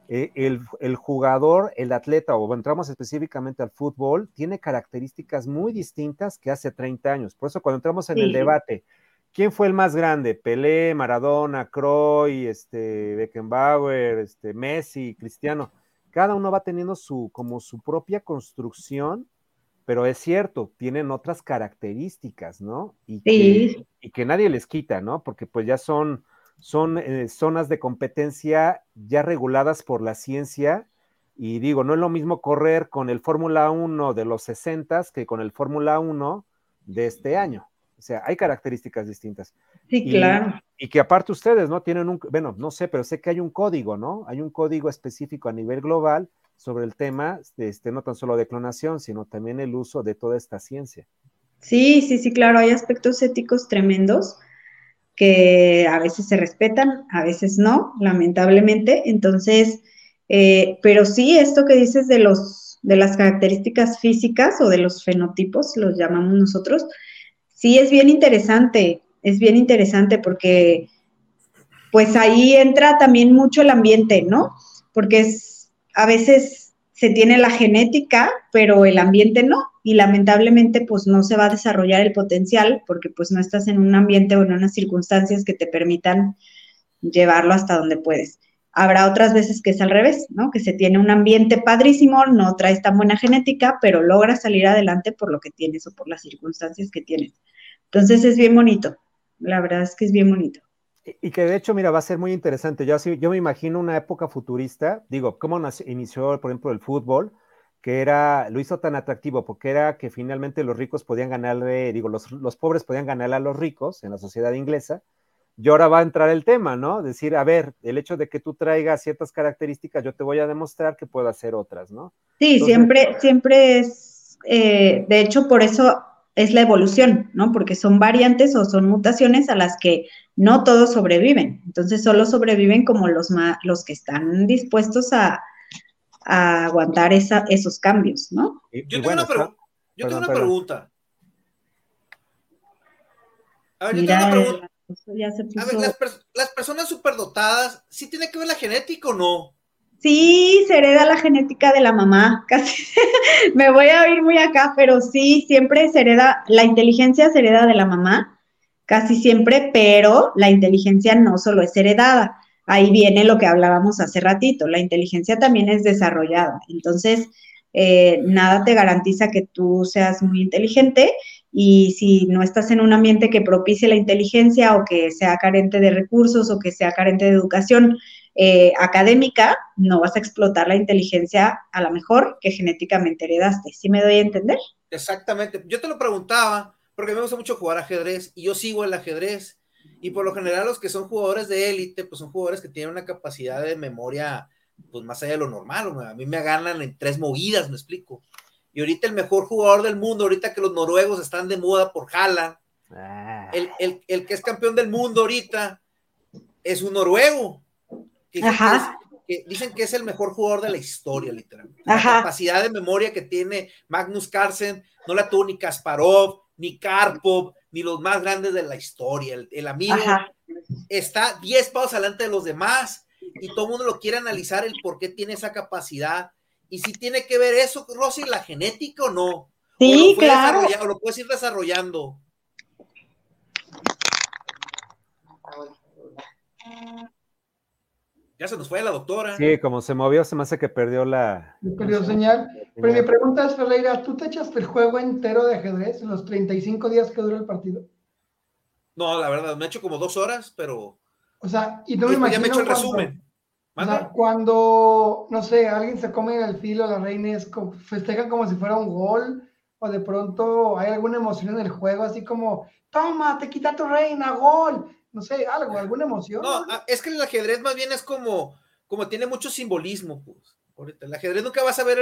eh, el, jugador, el atleta, o entramos específicamente al fútbol, tiene características muy distintas que hace 30 años. Por eso cuando entramos en el debate, ¿quién fue el más grande? Pelé, Maradona, Croy, este, Beckenbauer, este, Messi, Cristiano cada uno va teniendo su, como su propia construcción, pero es cierto, tienen otras características, ¿no? Y, que, y que nadie les quita, ¿no? Porque pues ya son, son eh, zonas de competencia ya reguladas por la ciencia. Y digo, no es lo mismo correr con el Fórmula 1 de los 60 que con el Fórmula 1 de este año. O sea, hay características distintas. Sí, claro. Y que aparte ustedes, ¿no? Tienen un, bueno, no sé, pero sé que hay un código, ¿no? Hay un código específico a nivel global sobre el tema, este, no tan solo de clonación, sino también el uso de toda esta ciencia. Sí, sí, sí, claro, hay aspectos éticos tremendos que a veces se respetan, a veces no, lamentablemente. Entonces, eh, pero sí, esto que dices de los de las características físicas o de los fenotipos, los llamamos nosotros, sí es bien interesante, es bien interesante porque pues ahí entra también mucho el ambiente, ¿no? Porque es, a veces se tiene la genética, pero el ambiente no, y lamentablemente pues no se va a desarrollar el potencial porque pues no estás en un ambiente o en unas circunstancias que te permitan llevarlo hasta donde puedes. Habrá otras veces que es al revés, ¿no? Que se tiene un ambiente padrísimo, no traes tan buena genética, pero logras salir adelante por lo que tienes o por las circunstancias que tienes. Entonces es bien bonito, la verdad es que es bien bonito. Y que de hecho, mira, va a ser muy interesante. Yo, yo me imagino una época futurista, digo, cómo inició, por ejemplo, el fútbol, que era, lo hizo tan atractivo, porque era que finalmente los ricos podían ganarle, digo, los, los pobres podían ganarle a los ricos en la sociedad inglesa, y ahora va a entrar el tema, ¿no? Decir, a ver, el hecho de que tú traigas ciertas características, yo te voy a demostrar que puedo hacer otras, ¿no? Sí, siempre, siempre es, eh, de hecho, por eso es la evolución, ¿no? Porque son variantes o son mutaciones a las que no todos sobreviven. Entonces, solo sobreviven como los, los que están dispuestos a, aguantar esos cambios, ¿no? Yo tengo, una, pregunta. A ver, yo tengo una pregunta. A ver, las, las personas superdotadas, ¿sí tiene que ver la genética o no? Sí, se hereda la genética de la mamá, casi. Me voy a oír muy acá, pero sí, siempre se hereda, la inteligencia se hereda de la mamá, casi siempre, pero la inteligencia no solo es heredada, ahí viene lo que hablábamos hace ratito, la inteligencia también es desarrollada, entonces eh, nada te garantiza que tú seas muy inteligente y si no estás en un ambiente que propicie la inteligencia o que sea carente de recursos o que sea carente de educación eh, académica, no vas a explotar la inteligencia a la mejor que genéticamente heredaste. ¿Sí me doy a entender? Exactamente. Yo te lo preguntaba porque me gusta mucho jugar ajedrez y yo sigo el ajedrez y por lo general los que son jugadores de élite, pues son jugadores que tienen una capacidad de memoria pues más allá de lo normal. A mí me ganan en tres movidas, me explico. Y ahorita el mejor jugador del mundo, ahorita que los noruegos están de moda por Haaland, ah. el, que es campeón del mundo ahorita es un noruego. Dicen, Que es, dicen que es el mejor jugador de la historia, literalmente. La capacidad de memoria que tiene Magnus Carlsen no la tuvo ni Kasparov, ni Karpov, ni los más grandes de la historia. El, amigo está 10 pasos adelante de los demás y todo el mundo lo quiere analizar el por qué tiene esa capacidad y si tiene que ver eso, Rosy, la genética o no. Sí, claro. O lo puedes ir desarrollando. Ya se nos fue la doctora. Sí, como se movió, se me hace que perdió la. Perdió señal. Pero mi pregunta es, Ferreira, ¿tú te echaste el juego entero de ajedrez en los 35 días que duró el partido? No, la verdad, me he hecho como dos horas, pero. O sea, y no me imagino. Ya me he hecho el resumen cuando, no sé, alguien se come el filo, las reinas festejan como si fuera un gol, o de pronto hay alguna emoción en el juego, así como, toma, te quita tu reina, gol, no sé, algo, alguna emoción. No, ah, es que el ajedrez más bien es como, como tiene mucho simbolismo, pues. Ahorita, el ajedrez nunca vas a ver,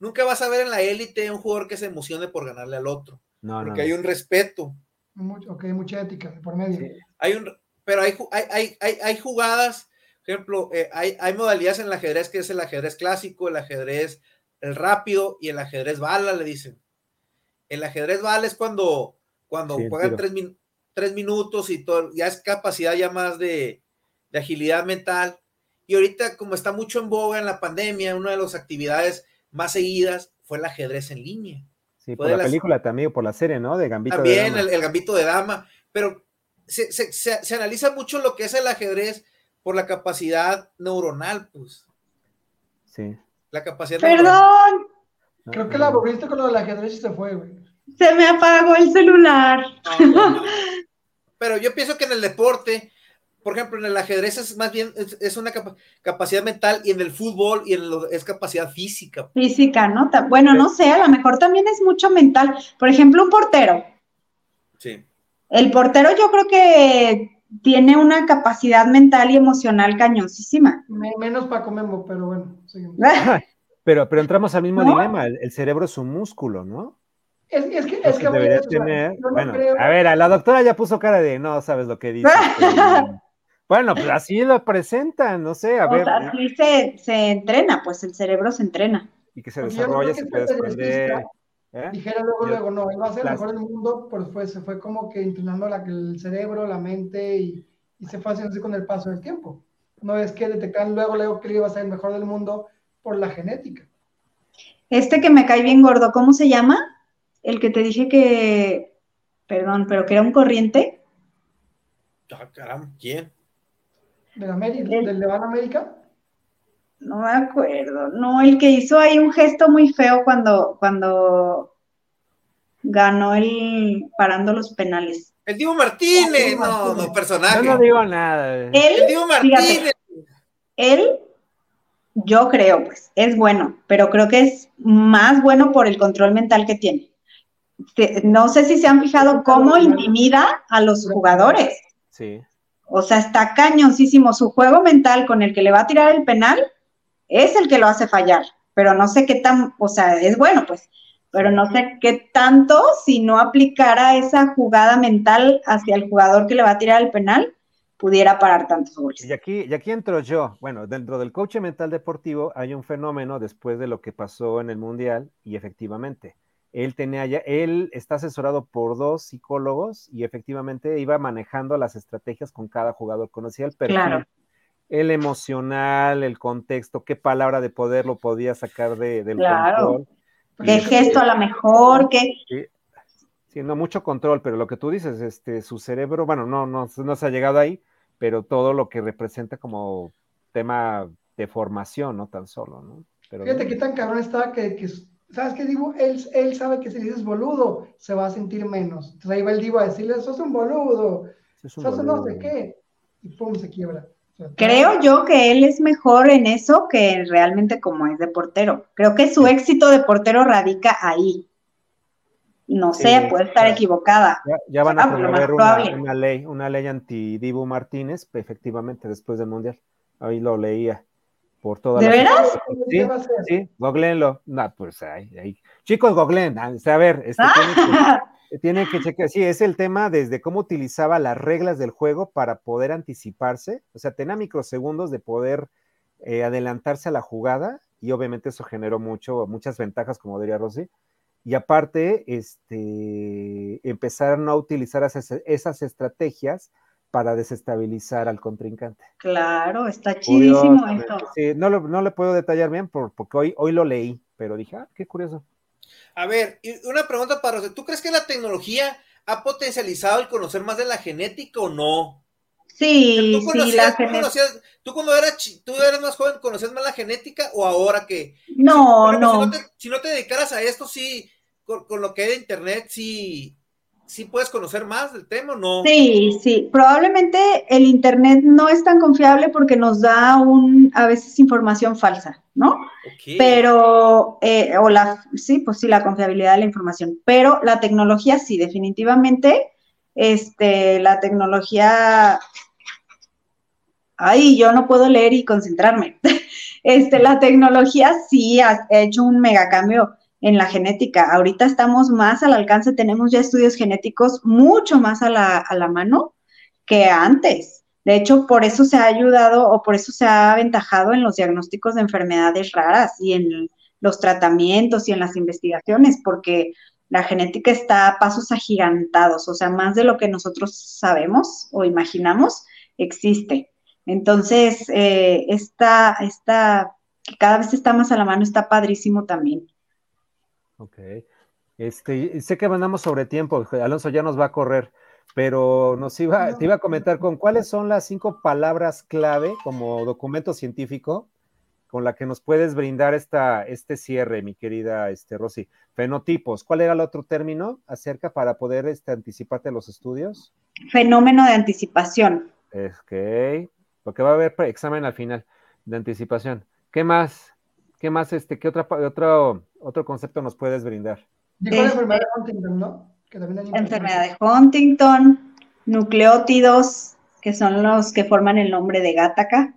nunca vas a ver en la élite un jugador que se emocione por ganarle al otro. No, porque hay un respeto. Mucho, ok, mucha ética por medio. Hay un, pero hay, hay, hay, hay jugadas ejemplo, eh, hay, modalidades en el ajedrez que es el ajedrez clásico, el ajedrez el rápido y el ajedrez bala, le dicen. El ajedrez bala es cuando, cuando juegan tres, minutos y todo, ya es capacidad ya más de, agilidad mental. Y ahorita, como está mucho en boga en la pandemia, una de las actividades más seguidas fue el ajedrez en línea. Sí, por la película también, por la serie, ¿no? De Gambito de Dama. El, el, Gambito de Dama. Pero se, se, analiza mucho lo que es el ajedrez por la capacidad neuronal, pues. Sí. La capacidad Perdón. Creo que la aburriste con lo del ajedrez y se fue, güey. Se me apagó el celular. Pero yo pienso que en el deporte, por ejemplo, en el ajedrez es más bien, es, una capacidad mental y en el fútbol y en lo, es capacidad física. Física, ¿no? Bueno, no sé, a lo mejor también es mucho mental. Por ejemplo, un portero. Sí. El portero yo creo que tiene una capacidad mental y emocional cañosísima. Menos para Memo, pero bueno, Pero, pero entramos al mismo dilema, el, cerebro es un músculo, ¿no? Es, es que, es que debería tener, bueno, a ver, la doctora ya puso cara de no sabes lo que dice. bueno, pues así lo presentan, no sé, a ver. Así se, se entrena, pues el cerebro se entrena. Y que se desarrolla, se puede desprender. ¿Eh? Dijera luego, luego, no, él va a ser el mejor del mundo, pues fue, se fue como que entrenando la, el cerebro, la mente y, y se fue haciendo así con el paso del tiempo. No es que detectaran luego, luego que él iba a ser el mejor del mundo por la genética. Este que me cae bien gordo, ¿cómo se llama? El que te dije que, perdón, pero que era un corriente. Ah, caramba, ¿quién? ¿Del, América, ¿Del Levan América? No me acuerdo. No, el que hizo ahí un gesto muy feo cuando, cuando ganó el parando los penales. El Diego Martínez, no, no, personaje. Yo no digo nada. Él, el Diego Martínez. él, yo creo, pues, es bueno, pero creo que es más bueno por el control mental que tiene. No sé si se han fijado cómo intimida a los jugadores. Sí. O sea, está cañoncísimo su juego mental con el que le va a tirar el penal es el que lo hace fallar, pero no sé qué tan, o sea, es bueno, pues, pero no sé qué tanto si no aplicara esa jugada mental hacia el jugador que le va a tirar el penal, pudiera parar tantos goles. Y aquí, y aquí entro yo. Bueno, dentro del coche mental deportivo hay un fenómeno después de lo que pasó en el Mundial y efectivamente, él tenía ya, él está asesorado por dos psicólogos y efectivamente iba manejando las estrategias con cada jugador, conocía el perfil el emocional, el contexto, qué palabra de poder lo podía sacar de, del control. Qué gesto a lo mejor, qué. Sí, no, mucho control, pero lo que tú dices, este, su cerebro, bueno, no, no, no se ha llegado ahí, pero todo lo que representa como tema de formación, no tan solo, ¿no? Fíjate qué tan cabrón estaba que, ¿sabes qué, Divo? Él, él sabe que si le dices boludo, se va a sentir menos. Entonces ahí va el Divo a decirle, sos un boludo, sos, un no sé qué, y pum, se quiebra. Creo yo que él es mejor en eso que realmente como es de portero. Creo que su éxito de portero radica ahí. No sé, puede estar equivocada. Ya, van a ah, promover una, ley, una ley anti-Dibu Martínez, efectivamente, después del Mundial. Ahí lo leía. Por toda ¿De veras? Sí, sí, googleenlo. No, pues ahí, ahí. Chicos, googleen. A ver, este, tiene, que, chequear. Sí, es el tema desde cómo utilizaba las reglas del juego para poder anticiparse. O sea, tenía microsegundos de poder eh, adelantarse a la jugada y obviamente eso generó mucho, muchas ventajas, como diría Rosy y aparte, este, empezaron a utilizar esas, estrategias para desestabilizar al contrincante. Claro, está chidísimo esto. Sí, no, no, le puedo detallar bien porque hoy, hoy lo leí, pero dije, ah, qué curioso. A ver, una pregunta para usted. ¿Tú crees que la tecnología ha potencializado el conocer más de la genética o no? Sí, sí, la genética. ¿Tú cuando eras, tú eras más joven, conocías más la genética o ahora que? No, no. Si no, te, si no te dedicaras a esto, sí, con, lo que hay de internet, sí, sí puedes conocer más del tema o no? Sí, sí. Probablemente el internet no es tan confiable porque nos da un, a veces información falsa, ¿no? Pero, eh, o la, sí, pues sí, la confiabilidad de la información. Pero la tecnología sí, definitivamente, este, la tecnología, ay, yo no puedo leer y concentrarme. Este, la tecnología sí ha hecho un mega cambio en la genética. Ahorita estamos más al alcance, tenemos ya estudios genéticos mucho más a la, a la mano que antes. De hecho, por eso se ha ayudado o por eso se ha aventajado en los diagnósticos de enfermedades raras y en los tratamientos y en las investigaciones, porque la genética está a pasos agigantados, o sea, más de lo que nosotros sabemos o imaginamos existe. Entonces, eh, esta, esta, que cada vez está más a la mano, está padrísimo también. Ok. Este, sé que mandamos sobre tiempo, Alonso ya nos va a correr, pero nos iba, te iba a comentar con cuáles son las cinco palabras clave como documento científico con la que nos puedes brindar esta, este cierre, mi querida este, Rosy. Fenotipos, ¿cuál era el otro término acerca para poder este, anticiparte los estudios? Fenómeno de anticipación. Ok, porque va a haber examen al final de anticipación. ¿Qué más? ¿Qué más, este, qué otra, otro, otro concepto nos puedes brindar? Dijo la enfermedad de Huntington, ¿no? enfermedad de Huntington, nucleótidos, que son los que forman el nombre de Gattaca.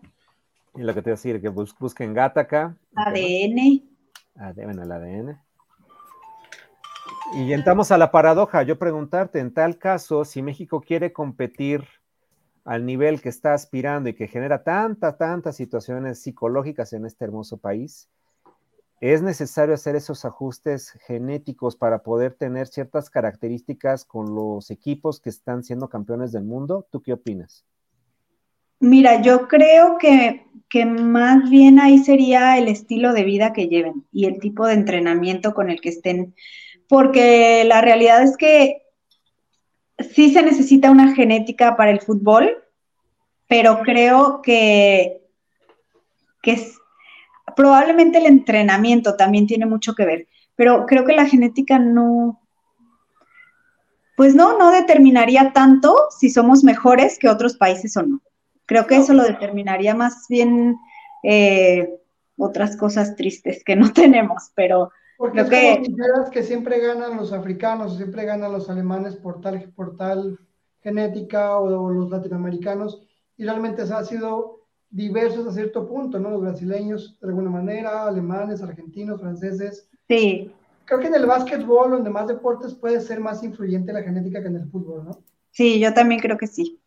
Y lo que te voy a decir, que busquen Gattaca. ADN. bueno, el ADN. Y entramos a la paradoja. Yo preguntarte, en tal caso, si México quiere competir al nivel que está aspirando y que genera tantas, tantas situaciones psicológicas en este hermoso país, es necesario hacer esos ajustes genéticos para poder tener ciertas características con los equipos que están siendo campeones del mundo. ¿Tú qué opinas? Mira, yo creo que, que, más bien ahí sería el estilo de vida que lleven y el tipo de entrenamiento con el que estén, porque la realidad es que sí se necesita una genética para el fútbol, pero creo que, que probablemente el entrenamiento también tiene mucho que ver, pero creo que la genética no, pues no, no determinaría tanto si somos mejores que otros países o no. Creo que eso lo determinaría más bien eh, otras cosas tristes que no tenemos, pero porque es que... que siempre ganan los africanos, siempre ganan los alemanes por tal, por tal genética o, los latinoamericanos, y realmente ha sido diversos a cierto punto, ¿no? Los brasileños de alguna manera, alemanes, argentinos, franceses. Sí. Creo que en el básquetbol o en demás deportes puede ser más influyente la genética que en el fútbol, ¿no? Sí, yo también creo que sí.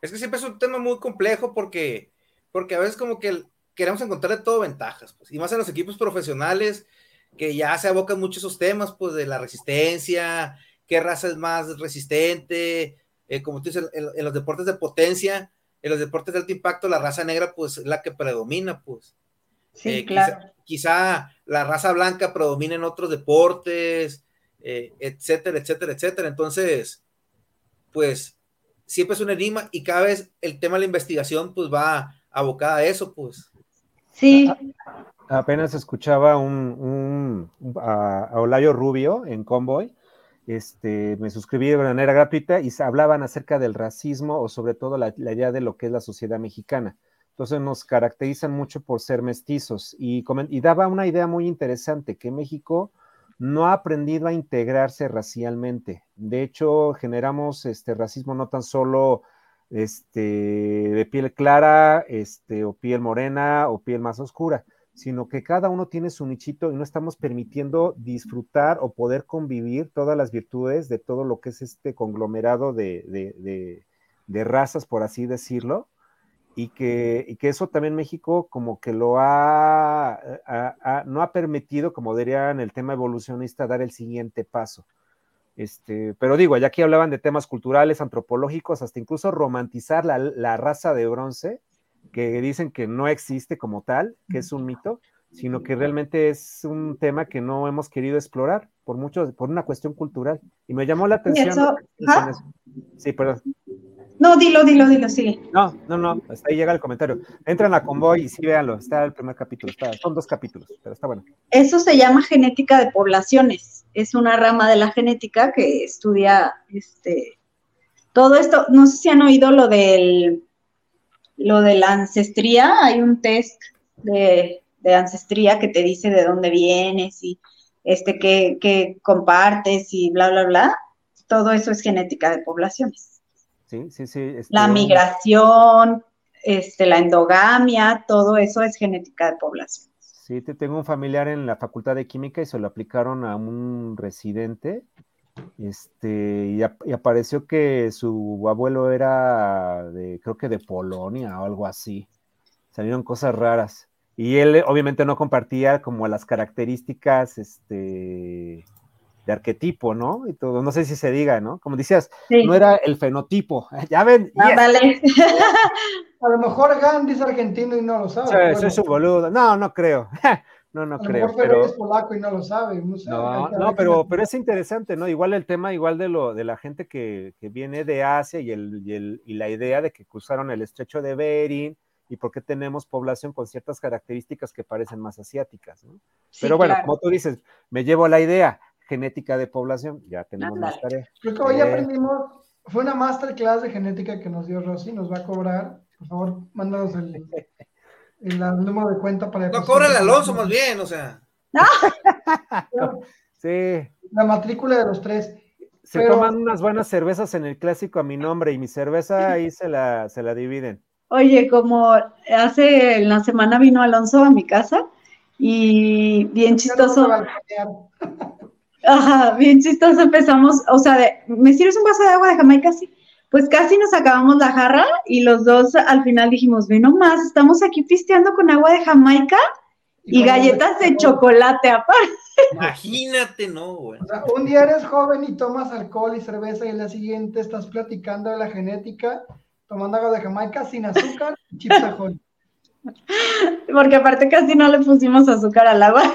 Es que siempre es un tema muy complejo porque, porque a veces como que el, queremos encontrarle todo ventajas, pues, y más en los equipos profesionales que ya se abocan mucho esos temas, pues, de la resistencia, qué raza es más resistente, eh, como tú dices, en, los deportes de potencia, en los deportes de alto impacto, la raza negra, pues, es la que predomina, pues. Sí, eh, claro. Quizá, la raza blanca predomina en otros deportes, eh, etcétera, etcétera, etcétera. Entonces, pues, siempre es un enigma y cada vez el tema de la investigación, pues, va abocada a eso, pues. Sí. apenas escuchaba un, a, Olayo Rubio en Convoy, este, me suscribí de manera gratuita y hablaban acerca del racismo o sobre todo la, idea de lo que es la sociedad mexicana. Entonces nos caracterizan mucho por ser mestizos y, y daba una idea muy interesante, que México no ha aprendido a integrarse racialmente. De hecho, generamos este racismo no tan solo este, de piel clara, este, o piel morena, o piel más oscura, sino que cada uno tiene su nichito y no estamos permitiendo disfrutar o poder convivir todas las virtudes de todo lo que es este conglomerado de, razas, por así decirlo, y que, que, eso también México como que lo ha, no ha permitido, como dirían el tema evolucionista, dar el siguiente paso. Este, pero digo, ya aquí hablaban de temas culturales, antropológicos, hasta incluso romantizar la, la raza de bronce, que dicen que no existe como tal, que es un mito, sino que realmente es un tema que no hemos querido explorar por mucho, por una cuestión cultural. Y me llamó la atención. Sí, perdón. No, dilo, dilo, dilo, sigue. No, no, no, hasta ahí llega el comentario. Entran a Convoy y sí, véanlo, está el primer capítulo, son dos capítulos, pero está bueno. Eso se llama genética de poblaciones. Es una rama de la genética que estudia este todo esto. No sé si han oído lo del lo de la ancestría, hay un test de, ancestría que te dice de dónde vienes y este que, compartes y bla, bla, bla. Todo eso es genética de poblaciones. Sí, sí, sí. Este, la migración, este, la endogamia, todo eso es genética de poblaciones. Sí, te tengo un familiar en la Facultad de Química y se lo aplicaron a un residente este, y, apareció que su abuelo era de, creo que de Polonia o algo así. Salieron cosas raras. Y él obviamente no compartía como las características, este, de arquetipo, ¿no? Y todo, no sé si se diga, ¿no? Como decías, no era el fenotipo. Ya ven. A lo mejor Gandhi es argentino y no lo sabe. Sí, su boludo. No, no creo. No, no creo. pero es polaco y no lo sabe. No, no, pero, pero es interesante, ¿no? Igual el tema, igual de lo de la gente que, viene de Asia y, el, y, el, y la idea de que cruzaron el estrecho de Bering y por qué tenemos población con ciertas características que parecen más asiáticas, ¿no? pero bueno, como tú dices, me llevo la idea, genética de población, ya tenemos más tarea. Creo que hoy eh, aprendimos, fue una masterclass de genética que nos dio Rosy, nos va a cobrar, por favor, mándanos el, el, número de cuenta para... No, cobra el Alonso más bien, o sea. sí. La matrícula de los tres. Se toman unas buenas cervezas en el clásico a mi nombre y mi cerveza ahí se la, se la dividen. Oye, como hace la semana vino Alonso a mi casa y bien chistoso. Ajá, bien chistoso empezamos, o sea, de, ¿me sirves un vaso de agua de Jamaica? Sí pues casi nos acabamos la jarra y los dos al final dijimos, ve nomás, estamos aquí pisteando con agua de Jamaica y, galletas de chocolate aparte. Imagínate, ¿no, güey? O sea, un día eres joven y tomas alcohol y cerveza y el día siguiente estás platicando de la genética, tomando agua de Jamaica sin azúcar y chips Porque aparte casi no le pusimos azúcar al agua.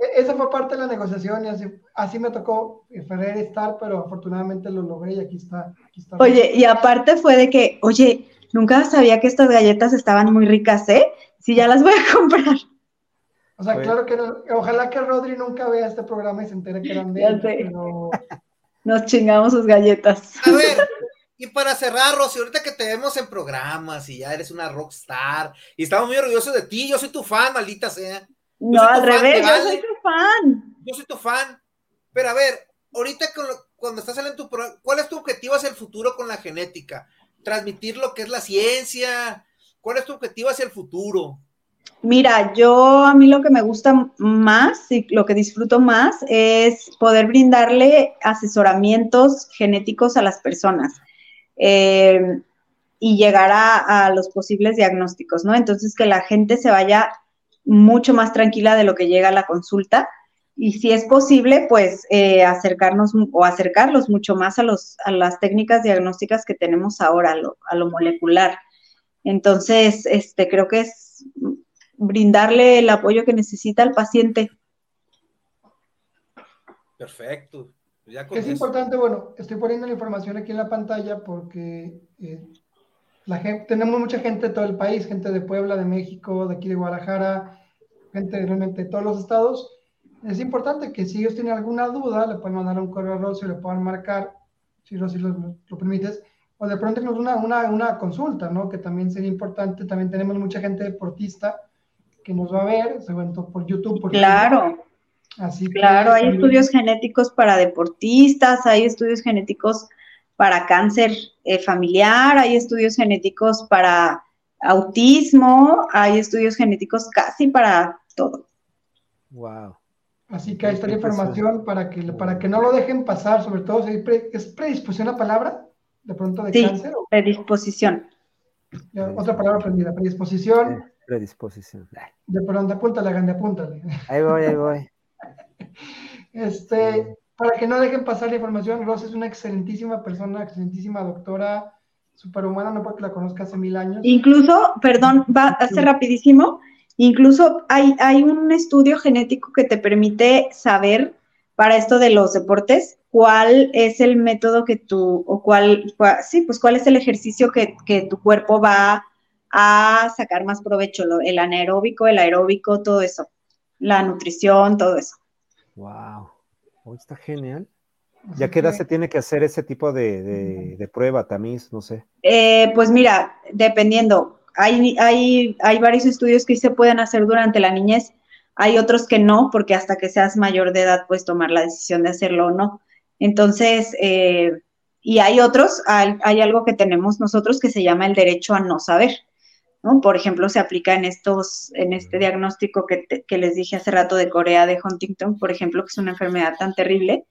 E-, esa fue parte de la negociación y así, me tocó Ferrer estar, pero afortunadamente lo logré y aquí está, Oye, y aparte fue de que, oye, nunca sabía que estas galletas estaban muy ricas, ¿eh? Si ya las voy a comprar. O sea, claro que ojalá que Rodri nunca vea este programa y se entere que eran de él, pero... Nos chingamos sus galletas. A ver, y para cerrar, Rosy, ahorita que te vemos en programas y ya eres una rockstar y estamos muy orgullosos de ti, yo soy tu fan, maldita sea. No, al revés, yo soy tu fan. Yo soy tu fan. Pero a ver, ahorita cuando estás en tu programa, ¿cuál es tu objetivo hacia el futuro con la genética? ¿Transmitir lo que es la ciencia? ¿Cuál es tu objetivo hacia el futuro? Mira, yo a mí lo que me gusta más y lo que disfruto más es poder brindarle asesoramientos genéticos a las personas eh, y llegar a, a, los posibles diagnósticos, ¿no? Entonces que la gente se vaya mucho más tranquila de lo que llega a la consulta. Y si es posible, pues eh, acercarnos o acercarlos mucho más a, los, a las técnicas diagnósticas que tenemos ahora, a lo, molecular. Entonces, este, creo que es brindarle el apoyo que necesita el paciente. Perfecto. es importante, bueno, estoy poniendo la información aquí en la pantalla porque eh, la gente, tenemos mucha gente de todo el país, gente de Puebla, de México, de aquí de Guadalajara, gente realmente de todos los estados. Es importante que si ellos tienen alguna duda, le pueden mandar un correo a Rosy, le puedan marcar, si Rosy lo, lo, permites, o de pronto una, una, una consulta, ¿no? Que también sería importante. También tenemos mucha gente deportista que nos va a ver, seguro por YouTube. Por claro. Así claro, hay estudios genéticos para deportistas, hay estudios genéticos para cáncer eh, familiar, hay estudios genéticos para autismo, hay estudios genéticos casi para todo. Wow. Así que ahí está la información para que, para que no lo dejen pasar, sobre todo si es predisposición la palabra, de pronto de cáncer. Predisposición. otra palabra aprendida, predisposición. predisposición. De pronto, apúntale, Gandhi, apúntale. Ahí voy, ahí voy. Este, para que no dejen pasar la información, Rosa es una excelentísima persona, excelentísima doctora, superhumana, no porque la conozca hace mil años. Incluso, perdón, va a ser rapidísimo, incluso hay, hay un estudio genético que te permite saber para esto de los deportes, cuál es el método que tú, o cuál, sí, pues cuál es el ejercicio que, que, tu cuerpo va a sacar más provecho, el anaeróbico, el aeróbico, todo eso, la nutrición, todo eso. Wow, oh, está genial. ¿Ya qué edad se tiene que hacer ese tipo de, de, prueba, tamiz? No sé. Eh, pues mira, dependiendo. Hay, hay, hay varios estudios que se pueden hacer durante la niñez, hay otros que no, porque hasta que seas mayor de edad puedes tomar la decisión de hacerlo o no. Entonces, eh, y hay otros, hay, hay, algo que tenemos nosotros que se llama el derecho a no saber. ¿No? Por ejemplo, se aplica en estos, en este diagnóstico que, que, les dije hace rato de Corea de Huntington, por ejemplo, que es una enfermedad tan terrible.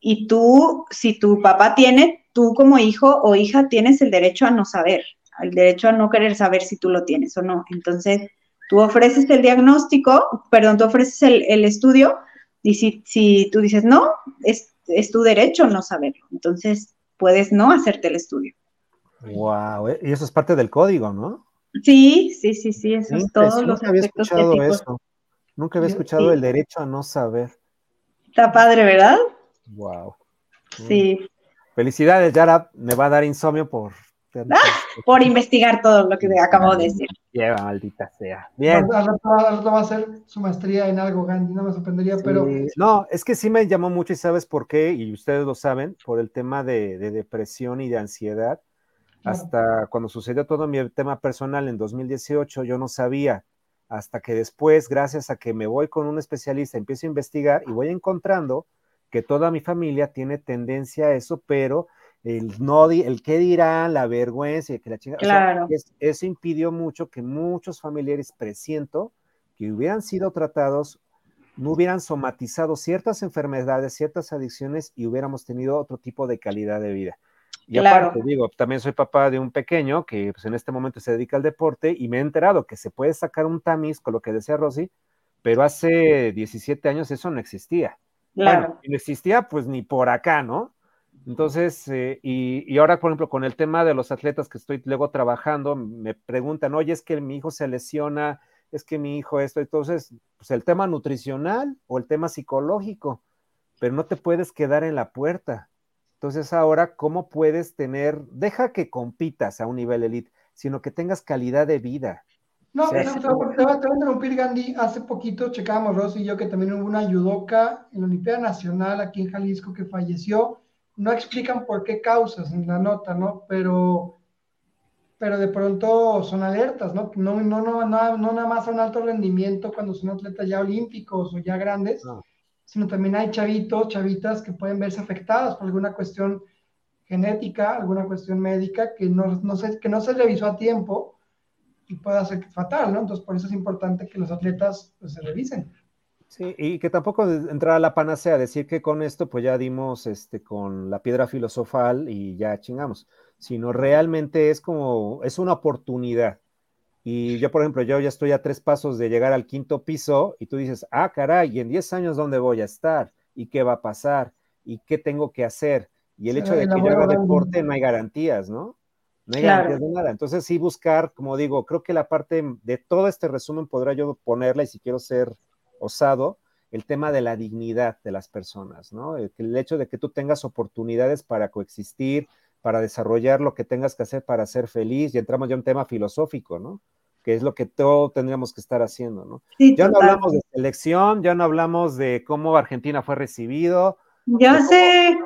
Y tú, si tu papá tiene, tú como hijo o hija tienes el derecho a no saber, el derecho a no querer saber si tú lo tienes o no. Entonces, tú ofreces el diagnóstico, perdón, tú ofreces el, el estudio y si, si, tú dices no, es, es tu derecho no saberlo. Entonces, puedes no hacerte el estudio. Wow, y eso es parte del código, ¿no? Sí, sí, sí, sí, eso es todo. Nunca había escuchado eso. Nunca había escuchado el derecho a no saber. Está padre, ¿verdad? Wow. Sí. Felicidades, Yara. Me va a dar insomnio por. Ah, por investigar todo lo que acabo de decir. Lleva, maldita sea. Bien. Al rato va a hacer su maestría en algo, Gandhi, no me sorprendería, pero. No, es que sí me llamó mucho y sabes por qué, y ustedes lo saben, por el tema de depresión y de ansiedad hasta cuando sucedió todo mi tema personal en 2018, yo no sabía, hasta que después, gracias a que me voy con un especialista, empiezo a investigar y voy encontrando que toda mi familia tiene tendencia a eso, pero el no, el qué dirán, la vergüenza, que la chingada, claro. eso impidió mucho que muchos familiares presiento que hubieran sido tratados, no hubieran somatizado ciertas enfermedades, ciertas adicciones y hubiéramos tenido otro tipo de calidad de vida. Y aparte, digo, también soy papá de un pequeño que pues, en este momento se dedica al deporte y me he enterado que se puede sacar un tamiz con lo que decía Rosy, pero hace 17 años eso no existía. Bueno, no existía pues ni por acá, ¿no? Entonces, eh, y, y, ahora, por ejemplo, con el tema de los atletas que estoy luego trabajando, me preguntan, oye, es que mi hijo se lesiona, es que mi hijo esto, entonces, pues el tema nutricional o el tema psicológico, pero no te puedes quedar en la puerta. Entonces ahora, ¿cómo puedes tener, deja que compitas a un nivel elite, sino que tengas calidad de vida? No, te, voy a interrumpir, Gandhi. Hace poquito checábamos, Rosy y yo, que también hubo una judoka en la Olimpiada Nacional aquí en Jalisco que falleció. No explican por qué causas en la nota, ¿no? Pero, pero de pronto son alertas, ¿no? No, no, no, no, no nada más a un alto rendimiento cuando son atletas ya olímpicos o ya grandes, sino también hay chavitos, chavitas que pueden verse afectadas por alguna cuestión genética, alguna cuestión médica que no, no se, que no se revisó a tiempo y pueda ser fatal, ¿no? Entonces, por eso es importante que los atletas pues, se revisen. Sí, y que tampoco entrar a la panacea, decir que con esto pues ya dimos este con la piedra filosofal y ya chingamos, sino realmente es como, es una oportunidad. Y yo, por ejemplo, yo ya estoy a tres pasos de llegar al quinto piso y tú dices, ah, caray, ¿y en 10 años dónde voy a estar? ¿Y qué va a pasar? ¿Y qué tengo que hacer? Y el hecho de que yo haga deporte no hay garantías, ¿no? No hay garantías de nada. Entonces sí buscar, como digo, creo que la parte de todo este resumen podrá yo ponerla y si quiero ser osado, el tema de la dignidad de las personas, ¿no? El, el hecho de que tú tengas oportunidades para coexistir, para desarrollar lo que tengas que hacer para ser feliz y entramos ya en un tema filosófico, ¿no? Que es lo que todos tendríamos que estar haciendo, ¿no? ya no hablamos de selección, ya no hablamos de cómo Argentina fue recibido. Ya sé.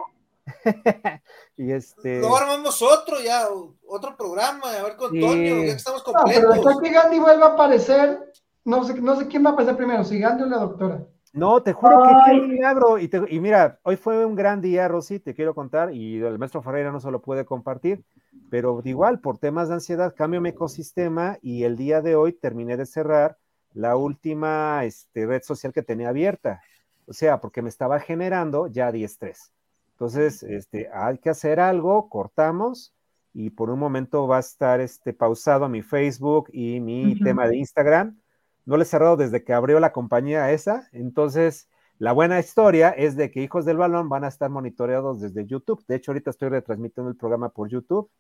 y este. Luego armamos otro ya, otro programa, a ver con Toño, ya estamos completos. No, pero que Gandhi vuelva a aparecer, no sé, no sé quién va a aparecer primero, si Gandhi o la doctora. No, te juro que qué milagro. Y, y, mira, hoy fue un gran día, Rosy, te quiero contar, y el maestro Ferreira no se lo puede compartir, pero igual, por temas de ansiedad, cambio mi ecosistema y el día de hoy terminé de cerrar la última este, red social que tenía abierta. O sea, porque me estaba generando ya 10-3. Entonces, este, hay que hacer algo, cortamos y por un momento va a estar este, pausado mi Facebook y mi tema de Instagram no le he cerrado desde que abrió la compañía esa. Entonces, la buena historia es de que Hijos del Balón van a estar monitoreados desde YouTube. De hecho, ahorita estoy retransmitiendo el programa por YouTube.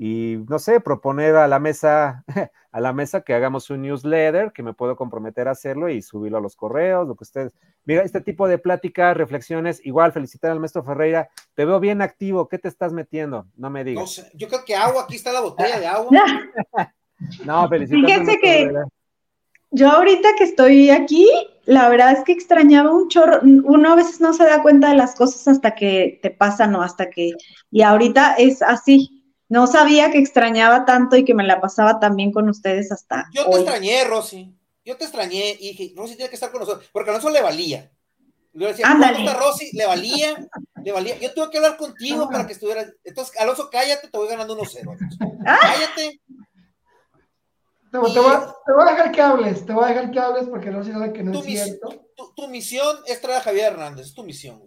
Y no sé, proponer a la mesa, a la mesa que hagamos un newsletter, que me puedo comprometer a hacerlo y subirlo a los correos, lo que ustedes. Mira, este tipo de pláticas, reflexiones, igual felicitar al maestro Ferreira. Te veo bien activo, ¿qué te estás metiendo? No me digas. No sé, yo creo que agua, aquí está la botella de agua. no, felicidades. Fíjense que yo ahorita que estoy aquí, la verdad es que extrañaba un chorro. Uno a veces no se da cuenta de las cosas hasta que te pasan o hasta que. Y ahorita es así. No sabía que extrañaba tanto y que me la pasaba también con ustedes hasta. Yo te extrañé, Rosy. Yo te extrañé y dije, Rosy tiene que estar con nosotros. Porque a Alonso le valía. Yo decía, ¿cómo está Rosy? Le valía, le valía. Yo tuve que hablar contigo para que estuvieras. Entonces, Alonso, cállate, te voy ganando unos ceros. Ah. Cállate. Te, voy, a dejar que hables, te voy a dejar que hables porque no sé que no es cierto. Tu, misión es traer a Javier Hernández, es tu misión.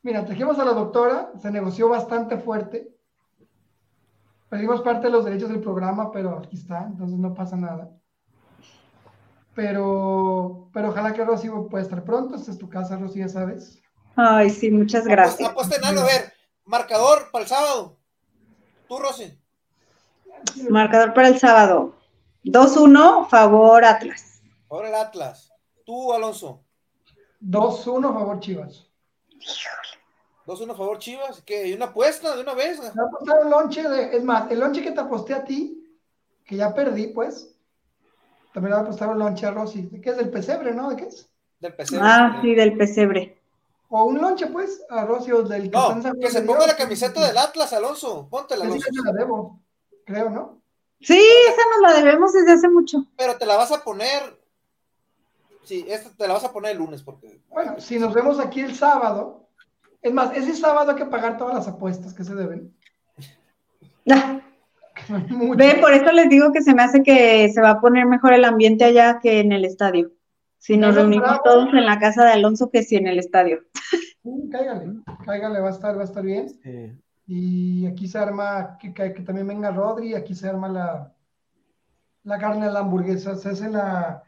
Mira, trajimos a la doctora, se negoció bastante fuerte. Perdimos parte de los derechos del programa, pero aquí está, entonces no pasa nada. Pero, pero ojalá que Rosy pueda estar pronto. Esta es tu casa, Rosy, ya sabes. Ay, sí, muchas gracias. Apuesta en algo, a ver, marcador para el sábado. Tú, Rosy. Marcador para el sábado. 2-1, favor Atlas. Favor el Atlas. Tú, Alonso. 2-1, favor Chivas. 2-1 favor Chivas. ¿Qué? ¿Y una apuesta de una vez? Voy a apostar un lonche de. Es más, el lonche que te aposté a ti, que ya perdí, pues. También le voy a apostar un lonche a Rosy. ¿De qué es? Del pesebre, ¿no? ¿De qué es? Del pesebre. Ah, sí, del pesebre. O un lonche, pues, a Rosy o del que No, que se ponga la camiseta del Atlas, Alonso. Póntela, Alonso. Sí, la debo creo, ¿no? Sí, esa nos la debemos desde hace mucho. Pero te la vas a poner. Sí, esta te la vas a poner el lunes porque. Bueno, si nos vemos aquí el sábado. Es más, ese sábado hay que pagar todas las apuestas que se deben. Ve, por eso les digo que se me hace que se va a poner mejor el ambiente allá que en el estadio. Si nos reunimos todos en la casa de Alonso que si en el estadio. Sí, cáigale, cáigale, va a estar, va a estar bien. Sí. Y aquí se arma, que, que, también venga Rodri, aquí se arma la, la carne de la hamburguesa, se hace la,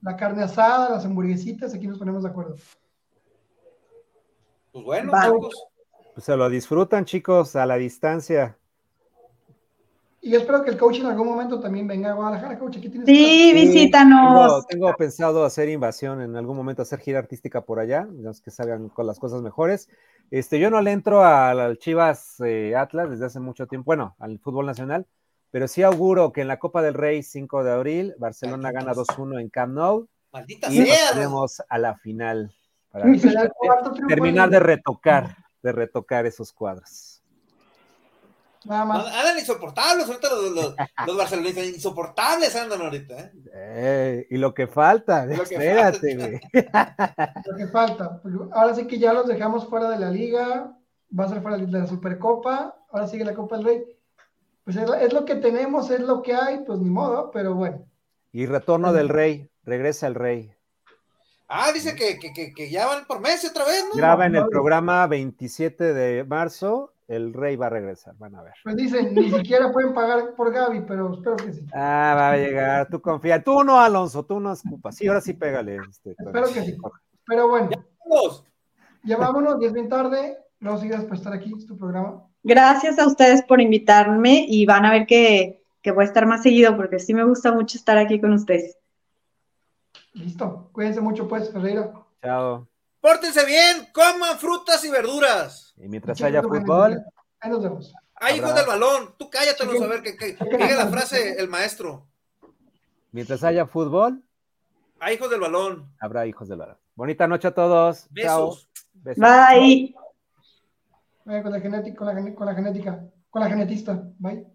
la carne asada, las hamburguesitas, aquí nos ponemos de acuerdo. Pues bueno, pues se lo disfrutan, chicos, a la distancia. Y yo espero que el coach en algún momento también venga a Guadalajara, coach. Aquí tienes sí, visítanos. Tengo, pensado hacer invasión en algún momento, hacer gira artística por allá, que salgan con las cosas mejores. Este, yo no le entro al Chivas eh, Atlas desde hace mucho tiempo, bueno, al fútbol nacional, pero sí auguro que en la Copa del Rey 5 de abril, Barcelona gana 2-1 en Camp Nou. Maldita y pasaremos a la final para terminar de retocar, de retocar esos cuadros. Nada más. Andan insoportables ahorita los, los, los barcelonistas, insoportables andan ahorita. ¿eh? Eh, y lo que falta, lo espérate, güey. lo que falta. Pues, ahora sí que ya los dejamos fuera de la liga, va a ser fuera de la Supercopa, ahora sigue la Copa del Rey. Pues es, lo que tenemos, es lo que hay, pues ni modo, pero bueno. Y retorno del Rey, regresa el Rey. Ah, dice que, que, que, ya van por mes otra vez, ¿no? Graba en el programa 27 de marzo el rey va a regresar, van a ver. Pues dicen, ni siquiera pueden pagar por Gaby, pero espero que sí. Ah, va a llegar, tú confía. Tú no, Alonso, tú no escupas. Sí, ahora sí pégale. Este, espero que sí. Pero bueno, ya vámonos, ya es bien tarde. No sigas por estar aquí, es tu programa. Gracias a ustedes por invitarme y van a ver que, que voy a estar más seguido porque sí me gusta mucho estar aquí con ustedes. Listo, cuídense mucho pues, Ferreira. Chao. Pórtense bien, coman frutas y verduras. Y mientras haya fútbol, Ahí nos vemos. Ay, hijo del balón, tú cállate, a ver que, que, diga la frase el maestro. Mientras haya fútbol. Hay hijos del balón. Habrá hijos del balón. Bonita noche a todos. Besos. Bye. con la genética, con la, con la genética, con la genetista. Bye.